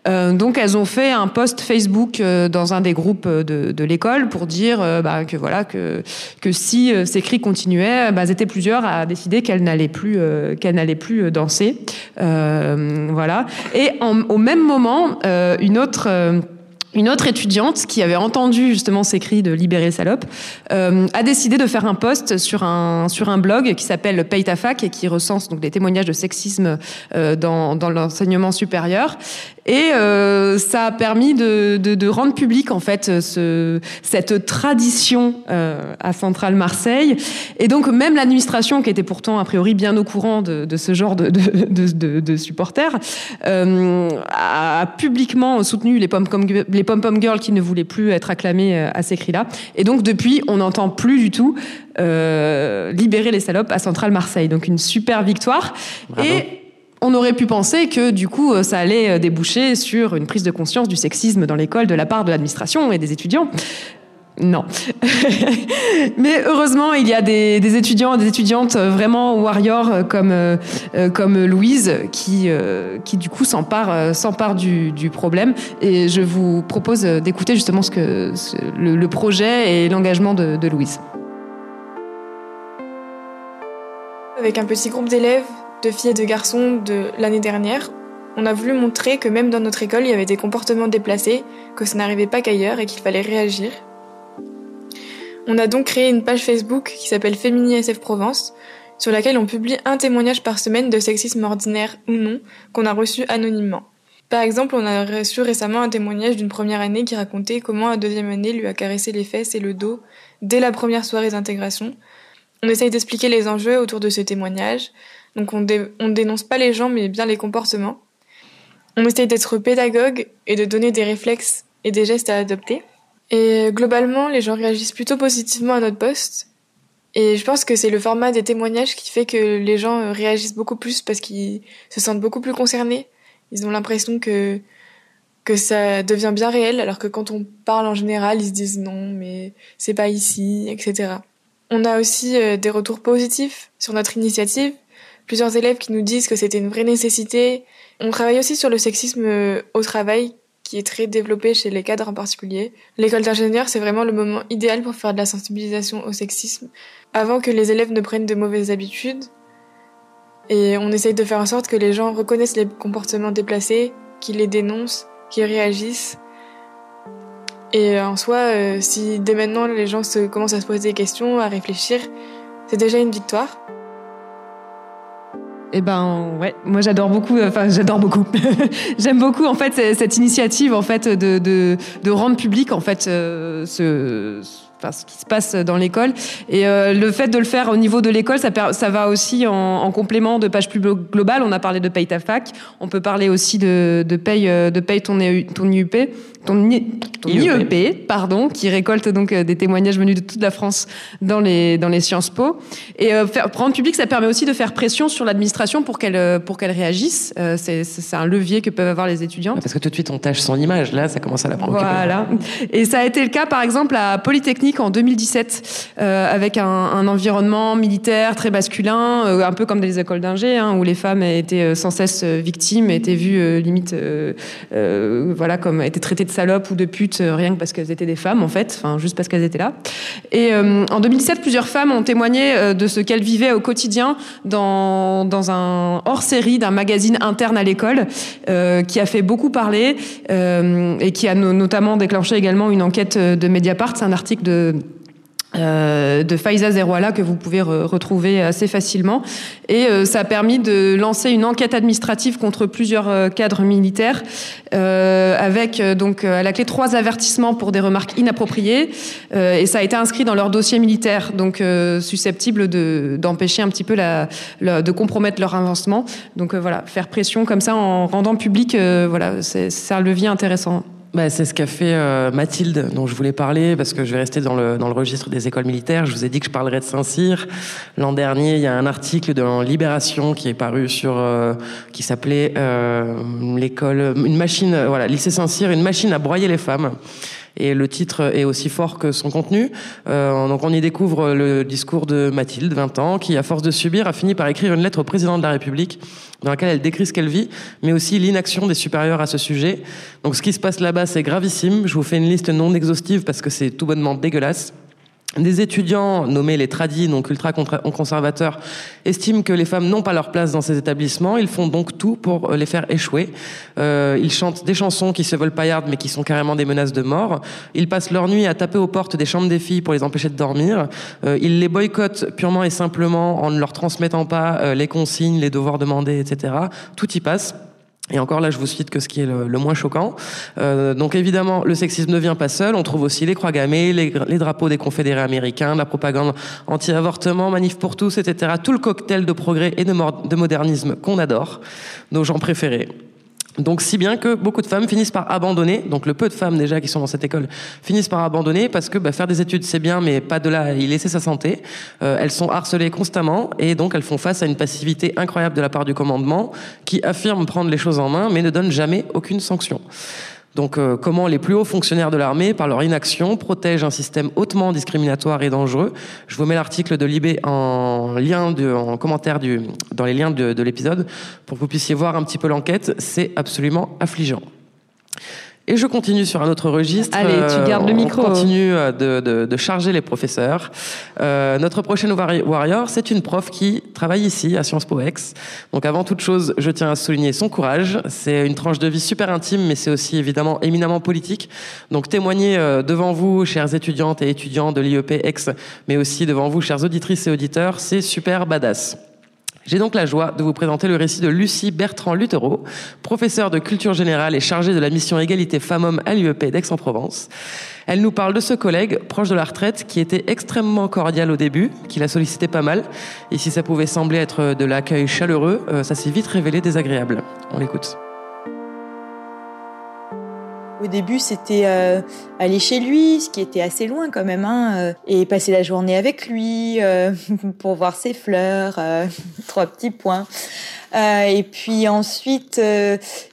Euh, donc elles ont fait un post Facebook euh, dans un des groupes de, de l'école pour dire euh, bah, que voilà que que si ces cris continuaient, bah, elles étaient plusieurs à décider qu'elles n'allaient plus qu'elles n'allaient plus danser. voilà. Et en, au même moment, une autre une autre étudiante qui avait entendu justement ces cris de libérer salope euh, a décidé de faire un post sur un sur un blog qui s'appelle Paye ta fac et qui recense donc des témoignages de sexisme euh, dans dans l'enseignement supérieur. Et euh, ça a permis de, de, rendre public en fait ce cette tradition à Centrale Marseille. Et donc même l'administration qui était pourtant a priori bien au courant de, de ce genre de de, de, supporters a publiquement soutenu les pommes comme les pom-pom girls qui ne voulaient plus être acclamées à ces cris-là. Et donc depuis, on n'entend plus du tout euh, libérer les salopes à Centrale Marseille. Donc une super victoire. Bravo. Et on aurait pu penser que du coup, ça allait déboucher sur une prise de conscience du sexisme dans l'école de la part de l'administration et des étudiants. Non. Mais heureusement, il y a des, étudiants, des étudiantes vraiment warriors comme euh, comme Louise qui euh, qui du coup s'empare s'empare du, du problème. Et je vous propose d'écouter justement ce que le, le, projet et l'engagement de, de Louise. Avec un petit groupe d'élèves, de filles et de garçons de l'année dernière, on a voulu montrer que même dans notre école, il y avait des comportements déplacés, que ça n'arrivait pas qu'ailleurs et qu'il fallait réagir. On a donc créé une page Facebook qui s'appelle Fémini SF Provence, sur laquelle on publie un témoignage par semaine de sexisme ordinaire ou non qu'on a reçu anonymement. Par exemple, on a reçu récemment un témoignage d'une première année qui racontait comment un deuxième année lui a caressé les fesses et le dos dès la première soirée d'intégration. On essaye d'expliquer les enjeux autour de ce témoignage, donc on, on dénonce pas les gens mais bien les comportements. On essaye d'être pédagogue et de donner des réflexes et des gestes à adopter. Et globalement, les gens réagissent plutôt positivement à notre poste. Et je pense que c'est le format des témoignages qui fait que les gens réagissent beaucoup plus parce qu'ils se sentent beaucoup plus concernés. Ils ont l'impression que que ça devient bien réel, alors que quand on parle en général, ils se disent non, mais c'est pas ici, etc. On a aussi euh, des retours positifs sur notre initiative. Plusieurs élèves qui nous disent que c'était une vraie nécessité, on travaille aussi sur le sexisme euh, au travail qui est très développé chez les cadres en particulier. L'école d'ingénieur, c'est vraiment le moment idéal pour faire de la sensibilisation au sexisme avant que les élèves ne prennent de mauvaises habitudes. Et on essaye de faire en sorte que les gens reconnaissent les comportements déplacés, qu'ils les dénoncent, qu'ils réagissent. Et en soi, euh, si dès maintenant les gens commencent à se poser des questions, à réfléchir, c'est déjà une victoire. Eh ben ouais, moi j'adore beaucoup. Enfin j'adore beaucoup. J'aime beaucoup en fait cette initiative en fait de de, de rendre public en fait euh, ce Enfin, ce qui se passe dans l'école. Et euh, le fait de le faire au niveau de l'école, ça, ça va aussi en, en, complément de pages plus globales. On a parlé de Paye ta fac. On peut parler aussi de, de Paye, euh, de paye ton, ton IUP ton, IEP, pardon, qui récolte donc euh, des témoignages venus de toute la France dans les, dans les Sciences Po. Et euh, faire, prendre public, ça permet aussi de faire pression sur l'administration pour qu'elle euh, pour qu'elle réagisse. Euh, c'est un levier que peuvent avoir les étudiants. Parce que tout de suite, on tâche son image. Là, ça commence à la provoquer. Voilà. Et ça a été le cas, par exemple, à Polytechnique en 2017, euh, avec un, environnement militaire très masculin, un peu comme dans les écoles d'ingé, hein, où les femmes étaient sans cesse victimes, étaient vues limite, voilà, comme étaient traitées de salopes ou de putes euh, rien que parce qu'elles étaient des femmes en fait, enfin juste parce qu'elles étaient là. Et euh, en 2017, plusieurs femmes ont témoigné euh, de ce qu'elles vivaient au quotidien dans, dans un hors-série d'un magazine interne à l'école euh, qui a fait beaucoup parler euh, et qui a no notamment déclenché également une enquête de Mediapart. C'est un article de euh, de Faiza Zerouala que vous pouvez re retrouver assez facilement. Et euh, ça a permis de lancer une enquête administrative contre plusieurs euh, cadres militaires, avec donc à la clé trois avertissements pour des remarques inappropriées. et ça a été inscrit dans leur dossier militaire, donc susceptible d'empêcher un petit peu la, de compromettre leur avancement. Donc voilà, faire pression comme ça en rendant public, voilà, c'est un levier intéressant. Bah, c'est ce qu'a fait euh, Mathilde, dont je voulais parler, parce que je vais rester dans le, dans le registre des écoles militaires. Je vous ai dit que je parlerais de Saint-Cyr. L'an dernier, il y a un article dans Libération qui est paru sur, euh, qui s'appelait euh, l'école, une machine, voilà, lycée Saint-Cyr, une machine à broyer les femmes et le titre est aussi fort que son contenu. Euh, donc on y découvre le discours de Mathilde, 20 ans, qui, à force de subir, a fini par écrire une lettre au président de la République dans laquelle elle décrit ce qu'elle vit, mais aussi l'inaction des supérieurs à ce sujet. Donc ce qui se passe là-bas, c'est gravissime. Je vous fais une liste non exhaustive parce que c'est tout bonnement dégueulasse. Des étudiants nommés les tradis, donc ultra conservateurs, estiment que les femmes n'ont pas leur place dans ces établissements. Ils font donc tout pour les faire échouer. Euh, ils chantent des chansons qui se veulent paillardes mais qui sont carrément des menaces de mort. Ils passent leur nuit à taper aux portes des chambres des filles pour les empêcher de dormir. Euh, ils les boycottent purement et simplement en ne leur transmettant pas euh, les consignes, les devoirs demandés, etc. Tout y passe. Et encore là, je vous cite que ce qui est le, moins choquant. Euh, donc évidemment, le sexisme ne vient pas seul. On trouve aussi les croix gammées, les, les drapeaux des confédérés américains, la propagande anti-avortement, manif pour tous, etc. Tout le cocktail de progrès et de, de modernisme qu'on adore, nos gens préférés. Donc si bien que beaucoup de femmes finissent par abandonner, donc le peu de femmes déjà qui sont dans cette école finissent par abandonner parce que bah, faire des études c'est bien mais pas de là y laisser sa santé. Euh, elles sont harcelées constamment et donc elles font face à une passivité incroyable de la part du commandement qui affirme prendre les choses en main mais ne donne jamais aucune sanction. Donc euh, comment les plus hauts fonctionnaires de l'armée, par leur inaction, protègent un système hautement discriminatoire et dangereux. Je vous mets l'article de Libé en lien, de, en commentaire dans les liens de l'épisode pour que vous puissiez voir un petit peu l'enquête. C'est absolument affligeant. Et je continue sur un autre registre. Allez, tu gardes le micro. On continue euh, de, de, de charger les professeurs. Euh, notre prochaine warrior, c'est une prof qui travaille ici à Sciences Po Ex. Donc avant toute chose, je tiens à souligner son courage. C'est une tranche de vie super intime, mais c'est aussi évidemment éminemment politique. Donc témoigner euh, devant vous, chères étudiantes et étudiants de l'IEP Ex, mais aussi devant vous, chères auditrices et auditeurs, c'est super badass. J'ai donc la joie de vous présenter le récit de Lucie Bertrand-Luthereau, professeure de culture générale et chargée de la mission égalité femmes-hommes à l'UEP d'Aix-en-Provence. Elle nous parle de ce collègue proche de la retraite qui était extrêmement cordial au début, qui l'a sollicité pas mal. Et si ça pouvait sembler être de l'accueil chaleureux, euh, ça s'est vite révélé désagréable. On l'écoute. Au début, c'était euh, aller chez lui, ce qui était assez loin quand même, hein, euh, et passer la journée avec lui euh, pour voir ses fleurs, trois petits points. Euh, et puis ensuite,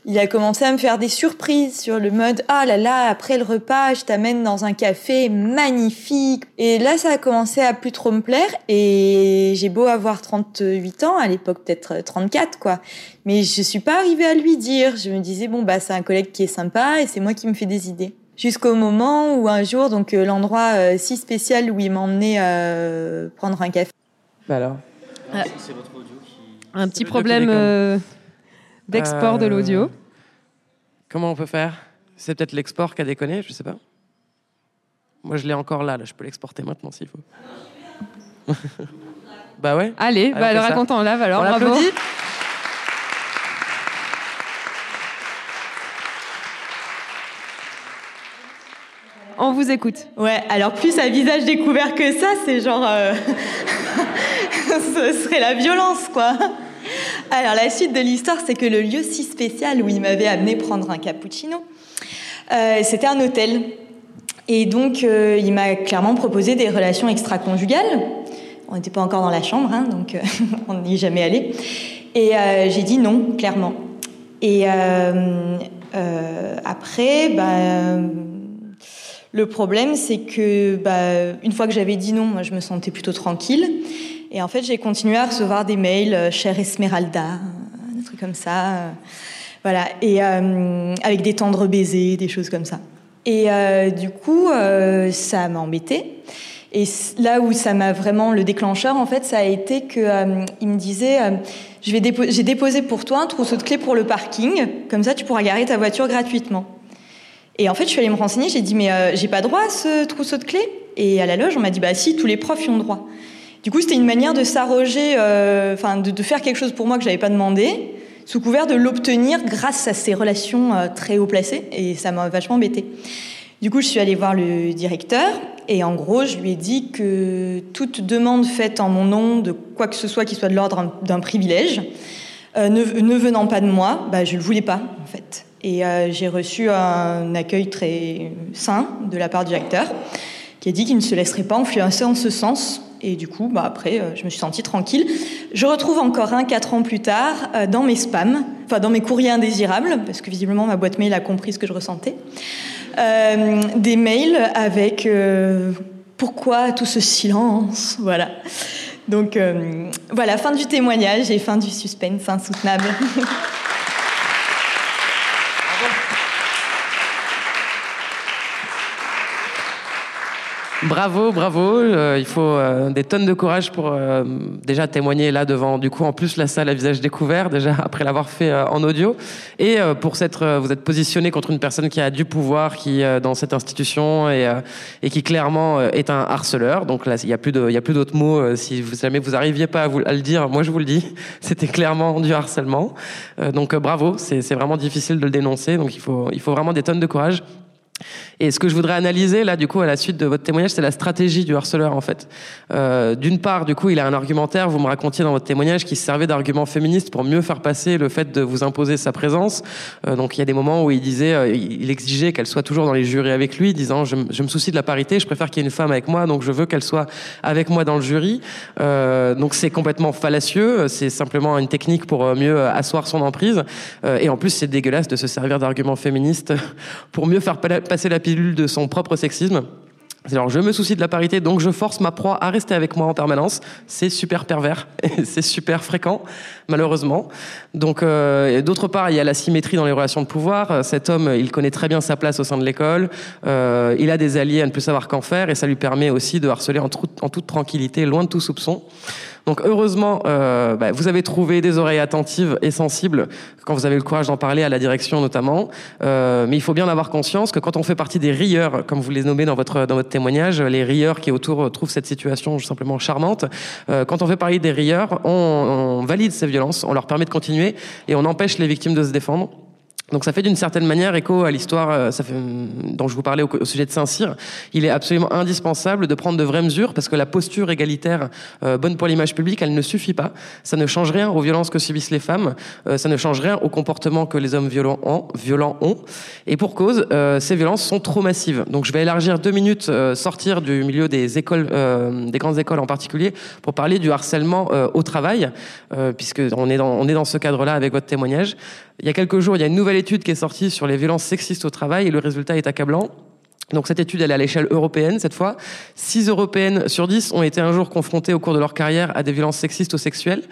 il a commencé à me faire des surprises sur le mode ah là là après le repas, je t'amène dans un café magnifique. Et là, ça a commencé à plus trop me plaire. Et j'ai beau avoir 38 ans, à l'époque peut-être 34 quoi, mais je suis pas arrivée à lui dire. Je me disais bon bah c'est un collègue qui est sympa et c'est moi qui me fais des idées. Jusqu'au moment où un jour, donc euh, l'endroit euh, si spécial où il m'a emmené euh, prendre un café. Bah alors. Ah. Un petit problème euh, d'export de l'audio. Comment on peut faire? C'est peut-être l'export qui a déconné, je sais pas. Moi, je l'ai encore là, là. je peux l'exporter maintenant s'il faut. bah ouais. Allez, bah alors raconte en live alors. On bravo. On vous écoute. Ouais, alors plus à visage découvert que ça, c'est genre. euh, Ce serait la violence, quoi. Alors, la suite de l'histoire, c'est que le lieu si spécial où il m'avait amené prendre un cappuccino, euh, c'était un hôtel. Et donc, euh, il m'a clairement proposé des relations extra-conjugales. On n'était pas encore dans la chambre, hein, donc euh, on n'y est jamais allé. Et j'ai dit non, clairement. Et après, bah, le problème, c'est que bah, une fois que j'avais dit non, moi, je me sentais plutôt tranquille. Et en fait, j'ai continué à recevoir des mails, euh, chère Esmeralda, euh, des trucs comme ça. euh, voilà, et avec des tendres baisers, des choses comme ça. Et du coup, ça m'a embêtée. Et là où ça m'a vraiment le déclencheur, en fait, ça a été que euh, il me disait, j'ai déposé pour toi un trousseau de clés pour le parking, comme ça tu pourras garer ta voiture gratuitement. Et en fait, je suis allée me renseigner, j'ai dit mais j'ai pas droit à ce trousseau de clés? Et à la loge, on m'a dit bah si, tous les profs y ont droit. Du coup, c'était une manière de s'arroger, euh, enfin de, de faire quelque chose pour moi que j'avais pas demandé, sous couvert de l'obtenir grâce à ces relations euh, très haut placées. Et ça m'a vachement embêtée. Du coup, je suis allée voir le directeur et en gros, je lui ai dit que toute demande faite en mon nom de quoi que ce soit qui soit de l'ordre d'un privilège, euh, ne, ne venant pas de moi, bah, je le voulais pas en fait. Et euh, j'ai reçu un accueil très sain de la part du directeur qui a dit qu'il ne se laisserait pas influencer en ce sens. Et du coup, bah, après, euh, je me suis sentie tranquille. Je retrouve encore un quatre ans plus tard euh, dans mes spams, enfin dans mes courriers indésirables, parce que visiblement ma boîte mail a compris ce que je ressentais, euh, des mails avec pourquoi tout ce silence, voilà. Donc voilà, fin du témoignage et fin du suspense insoutenable. Bravo, bravo. Euh, il faut euh, des tonnes de courage pour euh, déjà témoigner là devant, du coup, en plus la salle à visage découvert, déjà après l'avoir fait euh, en audio. Et euh, pour s'être, euh, vous êtes positionné contre une personne qui a du pouvoir, qui dans cette institution et, et qui clairement est un harceleur. Donc là, il y a plus il y a plus d'autres mots. si vous, jamais vous arriviez pas à, vous, à le dire, moi je vous le dis, c'était clairement du harcèlement. Donc bravo. C'est vraiment difficile de le dénoncer. Donc il faut, il faut vraiment des tonnes de courage. Et ce que je voudrais analyser là, du coup, à la suite de votre témoignage, c'est la stratégie du harceleur en fait. Euh, D'une part, du coup, il a un argumentaire. Vous me racontiez dans votre témoignage qu'il servait d'argument féministe pour mieux faire passer le fait de vous imposer sa présence. Euh, donc il y a des moments où il disait, euh, il exigeait qu'elle soit toujours dans les jurys avec lui, disant je, me soucie de la parité, je préfère qu'il y ait une femme avec moi, donc je veux qu'elle soit avec moi dans le jury. Donc c'est complètement fallacieux. C'est simplement une technique pour mieux asseoir son emprise. Et en plus, c'est dégueulasse de se servir d'arguments féministes pour mieux faire passer la pilule de son propre sexisme. Alors, je me soucie de la parité, donc je force ma proie à rester avec moi en permanence. C'est super pervers, c'est super fréquent, malheureusement. Donc, euh, d'autre part, il y a la symétrie dans les relations de pouvoir. Cet homme, il connaît très bien sa place au sein de l'école. Euh, il a des alliés à ne plus savoir qu'en faire, et ça lui permet aussi de harceler en toute tranquillité, loin de tout soupçon. Donc heureusement, euh, bah, vous avez trouvé des oreilles attentives et sensibles quand vous avez le courage d'en parler à la direction notamment. Euh, mais il faut bien avoir conscience que quand on fait partie des rieurs, comme vous les nommez dans votre dans votre témoignage, les rieurs qui autour trouvent cette situation simplement charmante. Euh, quand on fait partie des rieurs, on, on valide ces violences, on leur permet de continuer et on empêche les victimes de se défendre. Donc ça fait d'une certaine manière écho à l'histoire euh, fait, dont je vous parlais au, sujet de Saint-Cyr. Il est absolument indispensable de prendre de vraies mesures parce que la posture égalitaire euh, bonne pour l'image publique, elle ne suffit pas. Ça ne change rien aux violences que subissent les femmes. Euh, ça ne change rien au comportement que les hommes violents ont. Violents ont. Et pour cause, ces violences sont trop massives. Donc je vais élargir deux minutes, sortir du milieu des écoles, des grandes écoles en particulier, pour parler du harcèlement au travail, puisque on est dans, on est dans ce cadre-là avec votre témoignage. Il y a quelques jours, il y a une nouvelle étude qui est sortie sur les violences sexistes au travail et le résultat est accablant. Donc cette étude, elle est à l'échelle européenne cette fois. 6 Européennes sur 10 ont été un jour confrontées au cours de leur carrière à des violences sexistes ou sexuelles.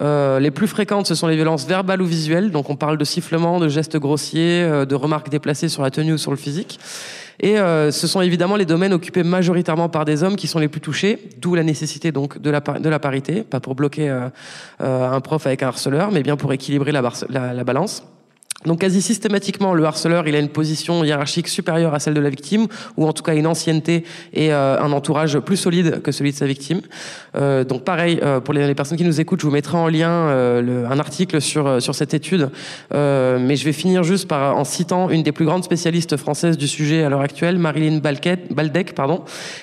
Euh, les plus fréquentes, ce sont les violences verbales ou visuelles. Donc on parle de sifflements, de gestes grossiers, euh, de remarques déplacées sur la tenue ou sur le physique. Et euh, ce sont évidemment les domaines occupés majoritairement par des hommes qui sont les plus touchés, d'où la nécessité donc de la, de la parité, pas pour bloquer euh, euh, un prof avec un harceleur, mais bien pour équilibrer la, la balance. Donc quasi systématiquement, le harceleur, il a une position hiérarchique supérieure à celle de la victime, ou en tout cas une ancienneté et euh, un entourage plus solide que celui de sa victime. Euh, donc pareil, euh, pour les, personnes qui nous écoutent, je vous mettrai en lien un article sur, sur cette étude, mais je vais finir juste par, en citant une des plus grandes spécialistes françaises du sujet à l'heure actuelle, Marilyn Baldec.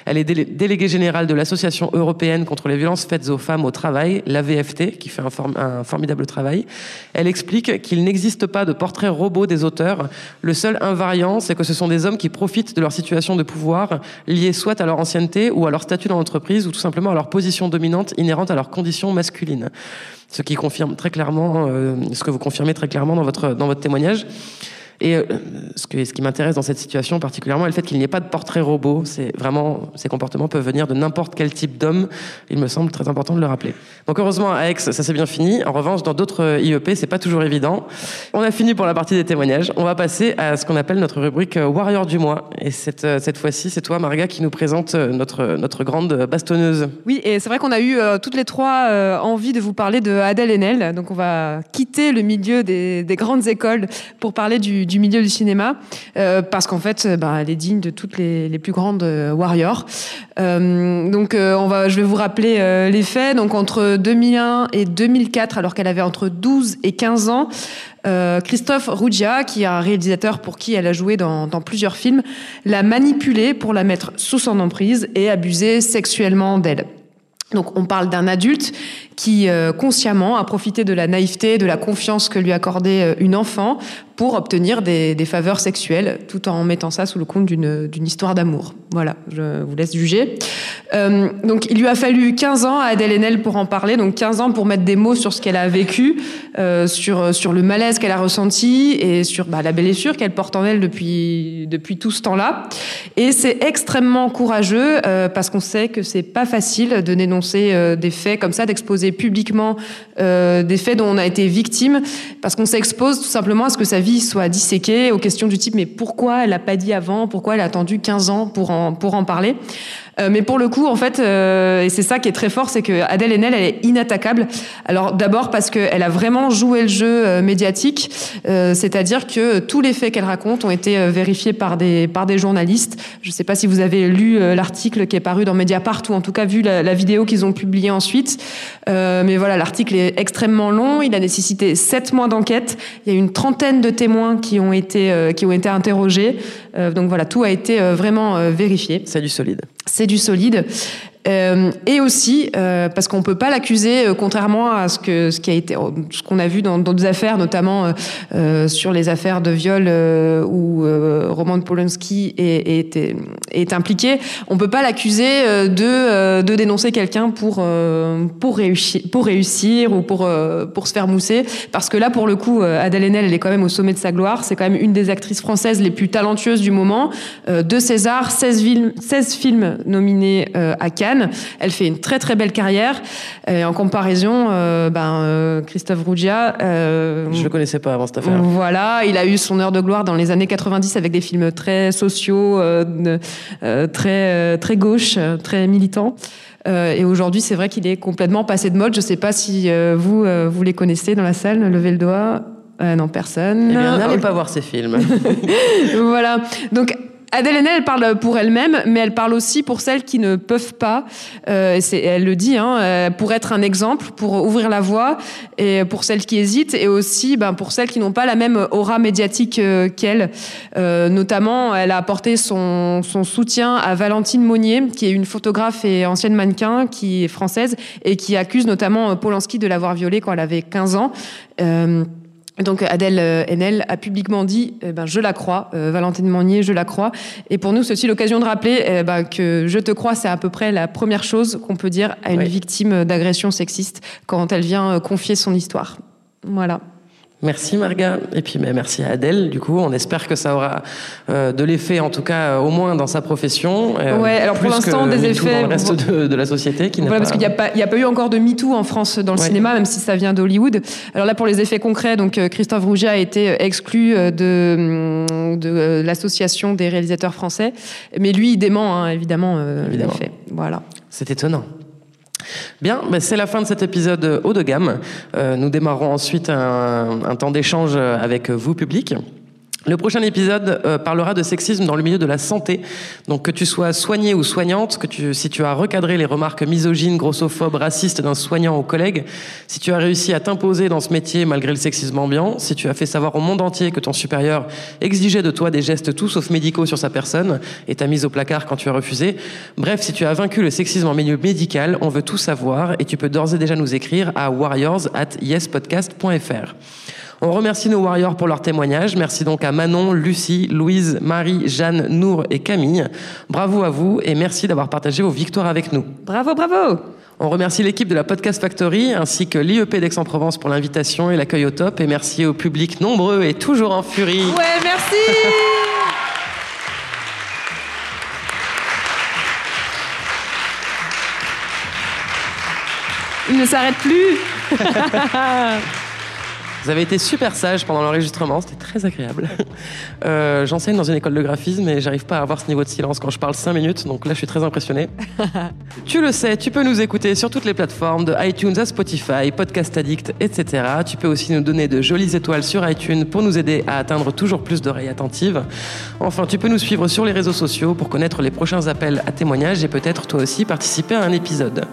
Elle est déléguée générale de l'Association européenne contre les violences faites aux femmes au travail, l'AVFT, qui fait un, un formidable travail. Elle explique qu'il n'existe pas de portrait robot des auteurs. Le seul invariant, c'est que ce sont des hommes qui profitent de leur situation de pouvoir, liée soit à leur ancienneté ou à leur statut dans l'entreprise, ou tout simplement à leur position dominante inhérente à leur condition masculine. Ce qui confirme très clairement, euh, ce que vous confirmez très clairement dans votre, dans votre témoignage. Et euh, ce, qui m'intéresse dans cette situation particulièrement est le fait qu'il n'y ait pas de portrait robot. C'est vraiment, ces comportements peuvent venir de n'importe quel type d'homme. Il me semble très important de le rappeler. Donc heureusement à Aix, ça s'est bien fini. En revanche, dans d'autres IEP, c'est pas toujours évident. On a fini pour la partie des témoignages. On va passer à ce qu'on appelle notre rubrique Warrior du mois. Et cette, euh, cette fois-ci, c'est toi, Marga, qui nous présente euh, notre, notre grande bastonneuse. Oui, et c'est vrai qu'on a eu euh, toutes les trois euh, envie de vous parler de Adèle Haenel. Donc on va quitter le milieu des grandes écoles pour parler du, du milieu du cinéma, euh, parce qu'en fait, bah, elle est digne de toutes les, les plus grandes euh, warriors. Euh, donc, on va, je vais vous rappeler les faits. Donc, entre 2001 et 2004, alors qu'elle avait entre 12 et 15 ans, euh, Christophe Ruggia, qui est un réalisateur pour qui elle a joué dans, dans plusieurs films, l'a manipulée pour la mettre sous son emprise et abuser sexuellement d'elle. Donc on parle d'un adulte qui euh, consciemment a profité de la naïveté, de la confiance que lui accordait euh, une enfant pour obtenir des, faveurs sexuelles, tout en mettant ça sous le compte d'une histoire d'amour. Voilà, je vous laisse juger. Euh, donc il lui a fallu 15 ans à Adèle Haenel pour en parler, donc 15 ans pour mettre des mots sur ce qu'elle a vécu, sur, le malaise qu'elle a ressenti et sur bah, la blessure qu'elle porte en elle depuis, tout ce temps-là. Et c'est extrêmement courageux parce qu'on sait que c'est pas facile de euh, des faits comme ça, d'exposer publiquement euh, des faits dont on a été victime, parce qu'on s'expose tout simplement à ce que sa vie soit disséquée, aux questions du type mais pourquoi elle n'a pas dit avant, pourquoi elle a attendu 15 ans pour pour en parler? Euh, mais pour le coup, en fait, euh, et c'est ça qui est très fort, c'est que Adèle Haenel, elle est inattaquable. Alors d'abord parce qu'elle a vraiment joué le jeu euh, médiatique, euh, c'est-à-dire que tous les faits qu'elle raconte ont été vérifiés par des par des journalistes. Je ne sais pas si vous avez lu l'article qui est paru dans Mediapart ou en tout cas vu la, la vidéo qu'ils ont publiée ensuite. mais voilà, l'article est extrêmement long. Il a nécessité sept mois d'enquête. Il y a une trentaine de témoins qui ont été qui ont été interrogés. Donc voilà, tout a été vraiment vérifié. C'est du solide. C'est du solide. Euh, et aussi euh, parce qu'on peut pas l'accuser, euh, contrairement à ce que ce qui a été, ce qu'on a vu dans d'autres affaires, notamment euh, sur les affaires de viol où Roman Polanski est, est, est, impliqué. On peut pas l'accuser de de dénoncer quelqu'un pour pour réussir pour réussir ou pour pour se faire mousser, parce que là pour le coup, Adèle Haenel, elle est quand même au sommet de sa gloire. C'est quand même une des actrices françaises les plus talentueuses du moment. de César, 16 films, 16 films nominés à Cannes. Elle fait une très très belle carrière. Et en comparaison, euh, ben, euh, Christophe Rougia. Euh, Je le connaissais pas avant cette affaire. Voilà, il a eu son heure de gloire dans les années 90 avec des films très sociaux, très très gauche, très militants. et aujourd'hui, c'est vrai qu'il est complètement passé de mode. Je ne sais pas si vous vous les connaissez dans la salle. Levez le doigt. non, personne. Eh bien, n'allez pas voir ces films. voilà. Donc, Adèle Haenel, elle parle pour elle-même, mais elle parle aussi pour celles qui ne peuvent pas. Euh, elle le dit, hein, euh, pour être un exemple, pour ouvrir la voie, et pour celles qui hésitent, et aussi ben, pour celles qui n'ont pas la même aura médiatique euh, qu'elle. Euh, notamment, elle a apporté son, son, soutien à Valentine Monnier, qui est une photographe et ancienne mannequin, qui est française, et qui accuse notamment Polanski de l'avoir violée quand elle avait 15 ans. Euh, donc Adèle Haenel a publiquement dit eh ben, je la crois, euh, Valentine Monnier, je la crois. Et pour nous, c'est aussi l'occasion de rappeler eh ben, que je te crois, c'est à peu près la première chose qu'on peut dire à une victime d'agression sexiste quand elle vient euh, confier son histoire. Voilà. Merci Marga, et puis mais merci à Adèle. Du coup, on espère que ça aura euh, de l'effet, en tout cas euh, au moins dans sa profession. Euh, ouais, alors pour l'instant des effets dans le reste de, de la société qui voilà, parce qu'il n'y a pas, il y a pas eu encore de MeToo en France dans le cinéma, même si ça vient d'Hollywood. Alors là, pour les effets concrets, donc Christophe Rouget a été exclu de de l'association des réalisateurs français, mais lui, il dément hein, évidemment, évidemment. les faits. Voilà. C'est étonnant. Bien, ben c'est la fin de cet épisode haut de gamme. Euh, nous démarrons ensuite un, un temps d'échange avec vous, public. Le prochain épisode euh, parlera de sexisme dans le milieu de la santé. Donc que tu sois soigné ou soignante, que tu, si tu as recadré les remarques misogynes, grossophobes, racistes d'un soignant ou collègue, si tu as réussi à t'imposer dans ce métier malgré le sexisme ambiant, si tu as fait savoir au monde entier que ton supérieur exigeait de toi des gestes tout sauf médicaux sur sa personne et t'a mise au placard quand tu as refusé, bref, si tu as vaincu le sexisme en milieu médical, on veut tout savoir et tu peux d'ores et déjà nous écrire à warriors at yespodcast.fr. On remercie nos warriors pour leur témoignage. Merci donc à Manon, Lucie, Louise, Marie, Jeanne, Nour et Camille. Bravo à vous et merci d'avoir partagé vos victoires avec nous. Bravo, bravo on remercie l'équipe de la Podcast Factory ainsi que l'IEP d'Aix-en-Provence pour l'invitation et l'accueil au top. Et merci au public nombreux et toujours en furie. Ouais, merci Il ne s'arrête plus Vous avez été super sage pendant l'enregistrement, c'était très agréable. Euh, J'enseigne dans une école de graphisme et j'arrive pas à avoir ce niveau de silence quand je parle 5 minutes, donc là je suis très impressionné. tu le sais, tu peux nous écouter sur toutes les plateformes, de iTunes à Spotify, Podcast Addict, etc. Tu peux aussi nous donner de jolies étoiles sur iTunes pour nous aider à atteindre toujours plus d'oreilles attentives. Enfin, tu peux nous suivre sur les réseaux sociaux pour connaître les prochains appels à témoignages et peut-être toi aussi participer à un épisode.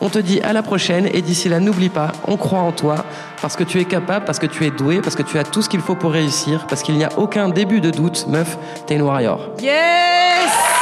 On te dit à la prochaine et d'ici là, n'oublie pas, on croit en toi parce que tu es capable, parce que tu es doué, parce que tu as tout ce qu'il faut pour réussir, parce qu'il n'y a aucun début de doute, meuf, t'es une warrior. Yes!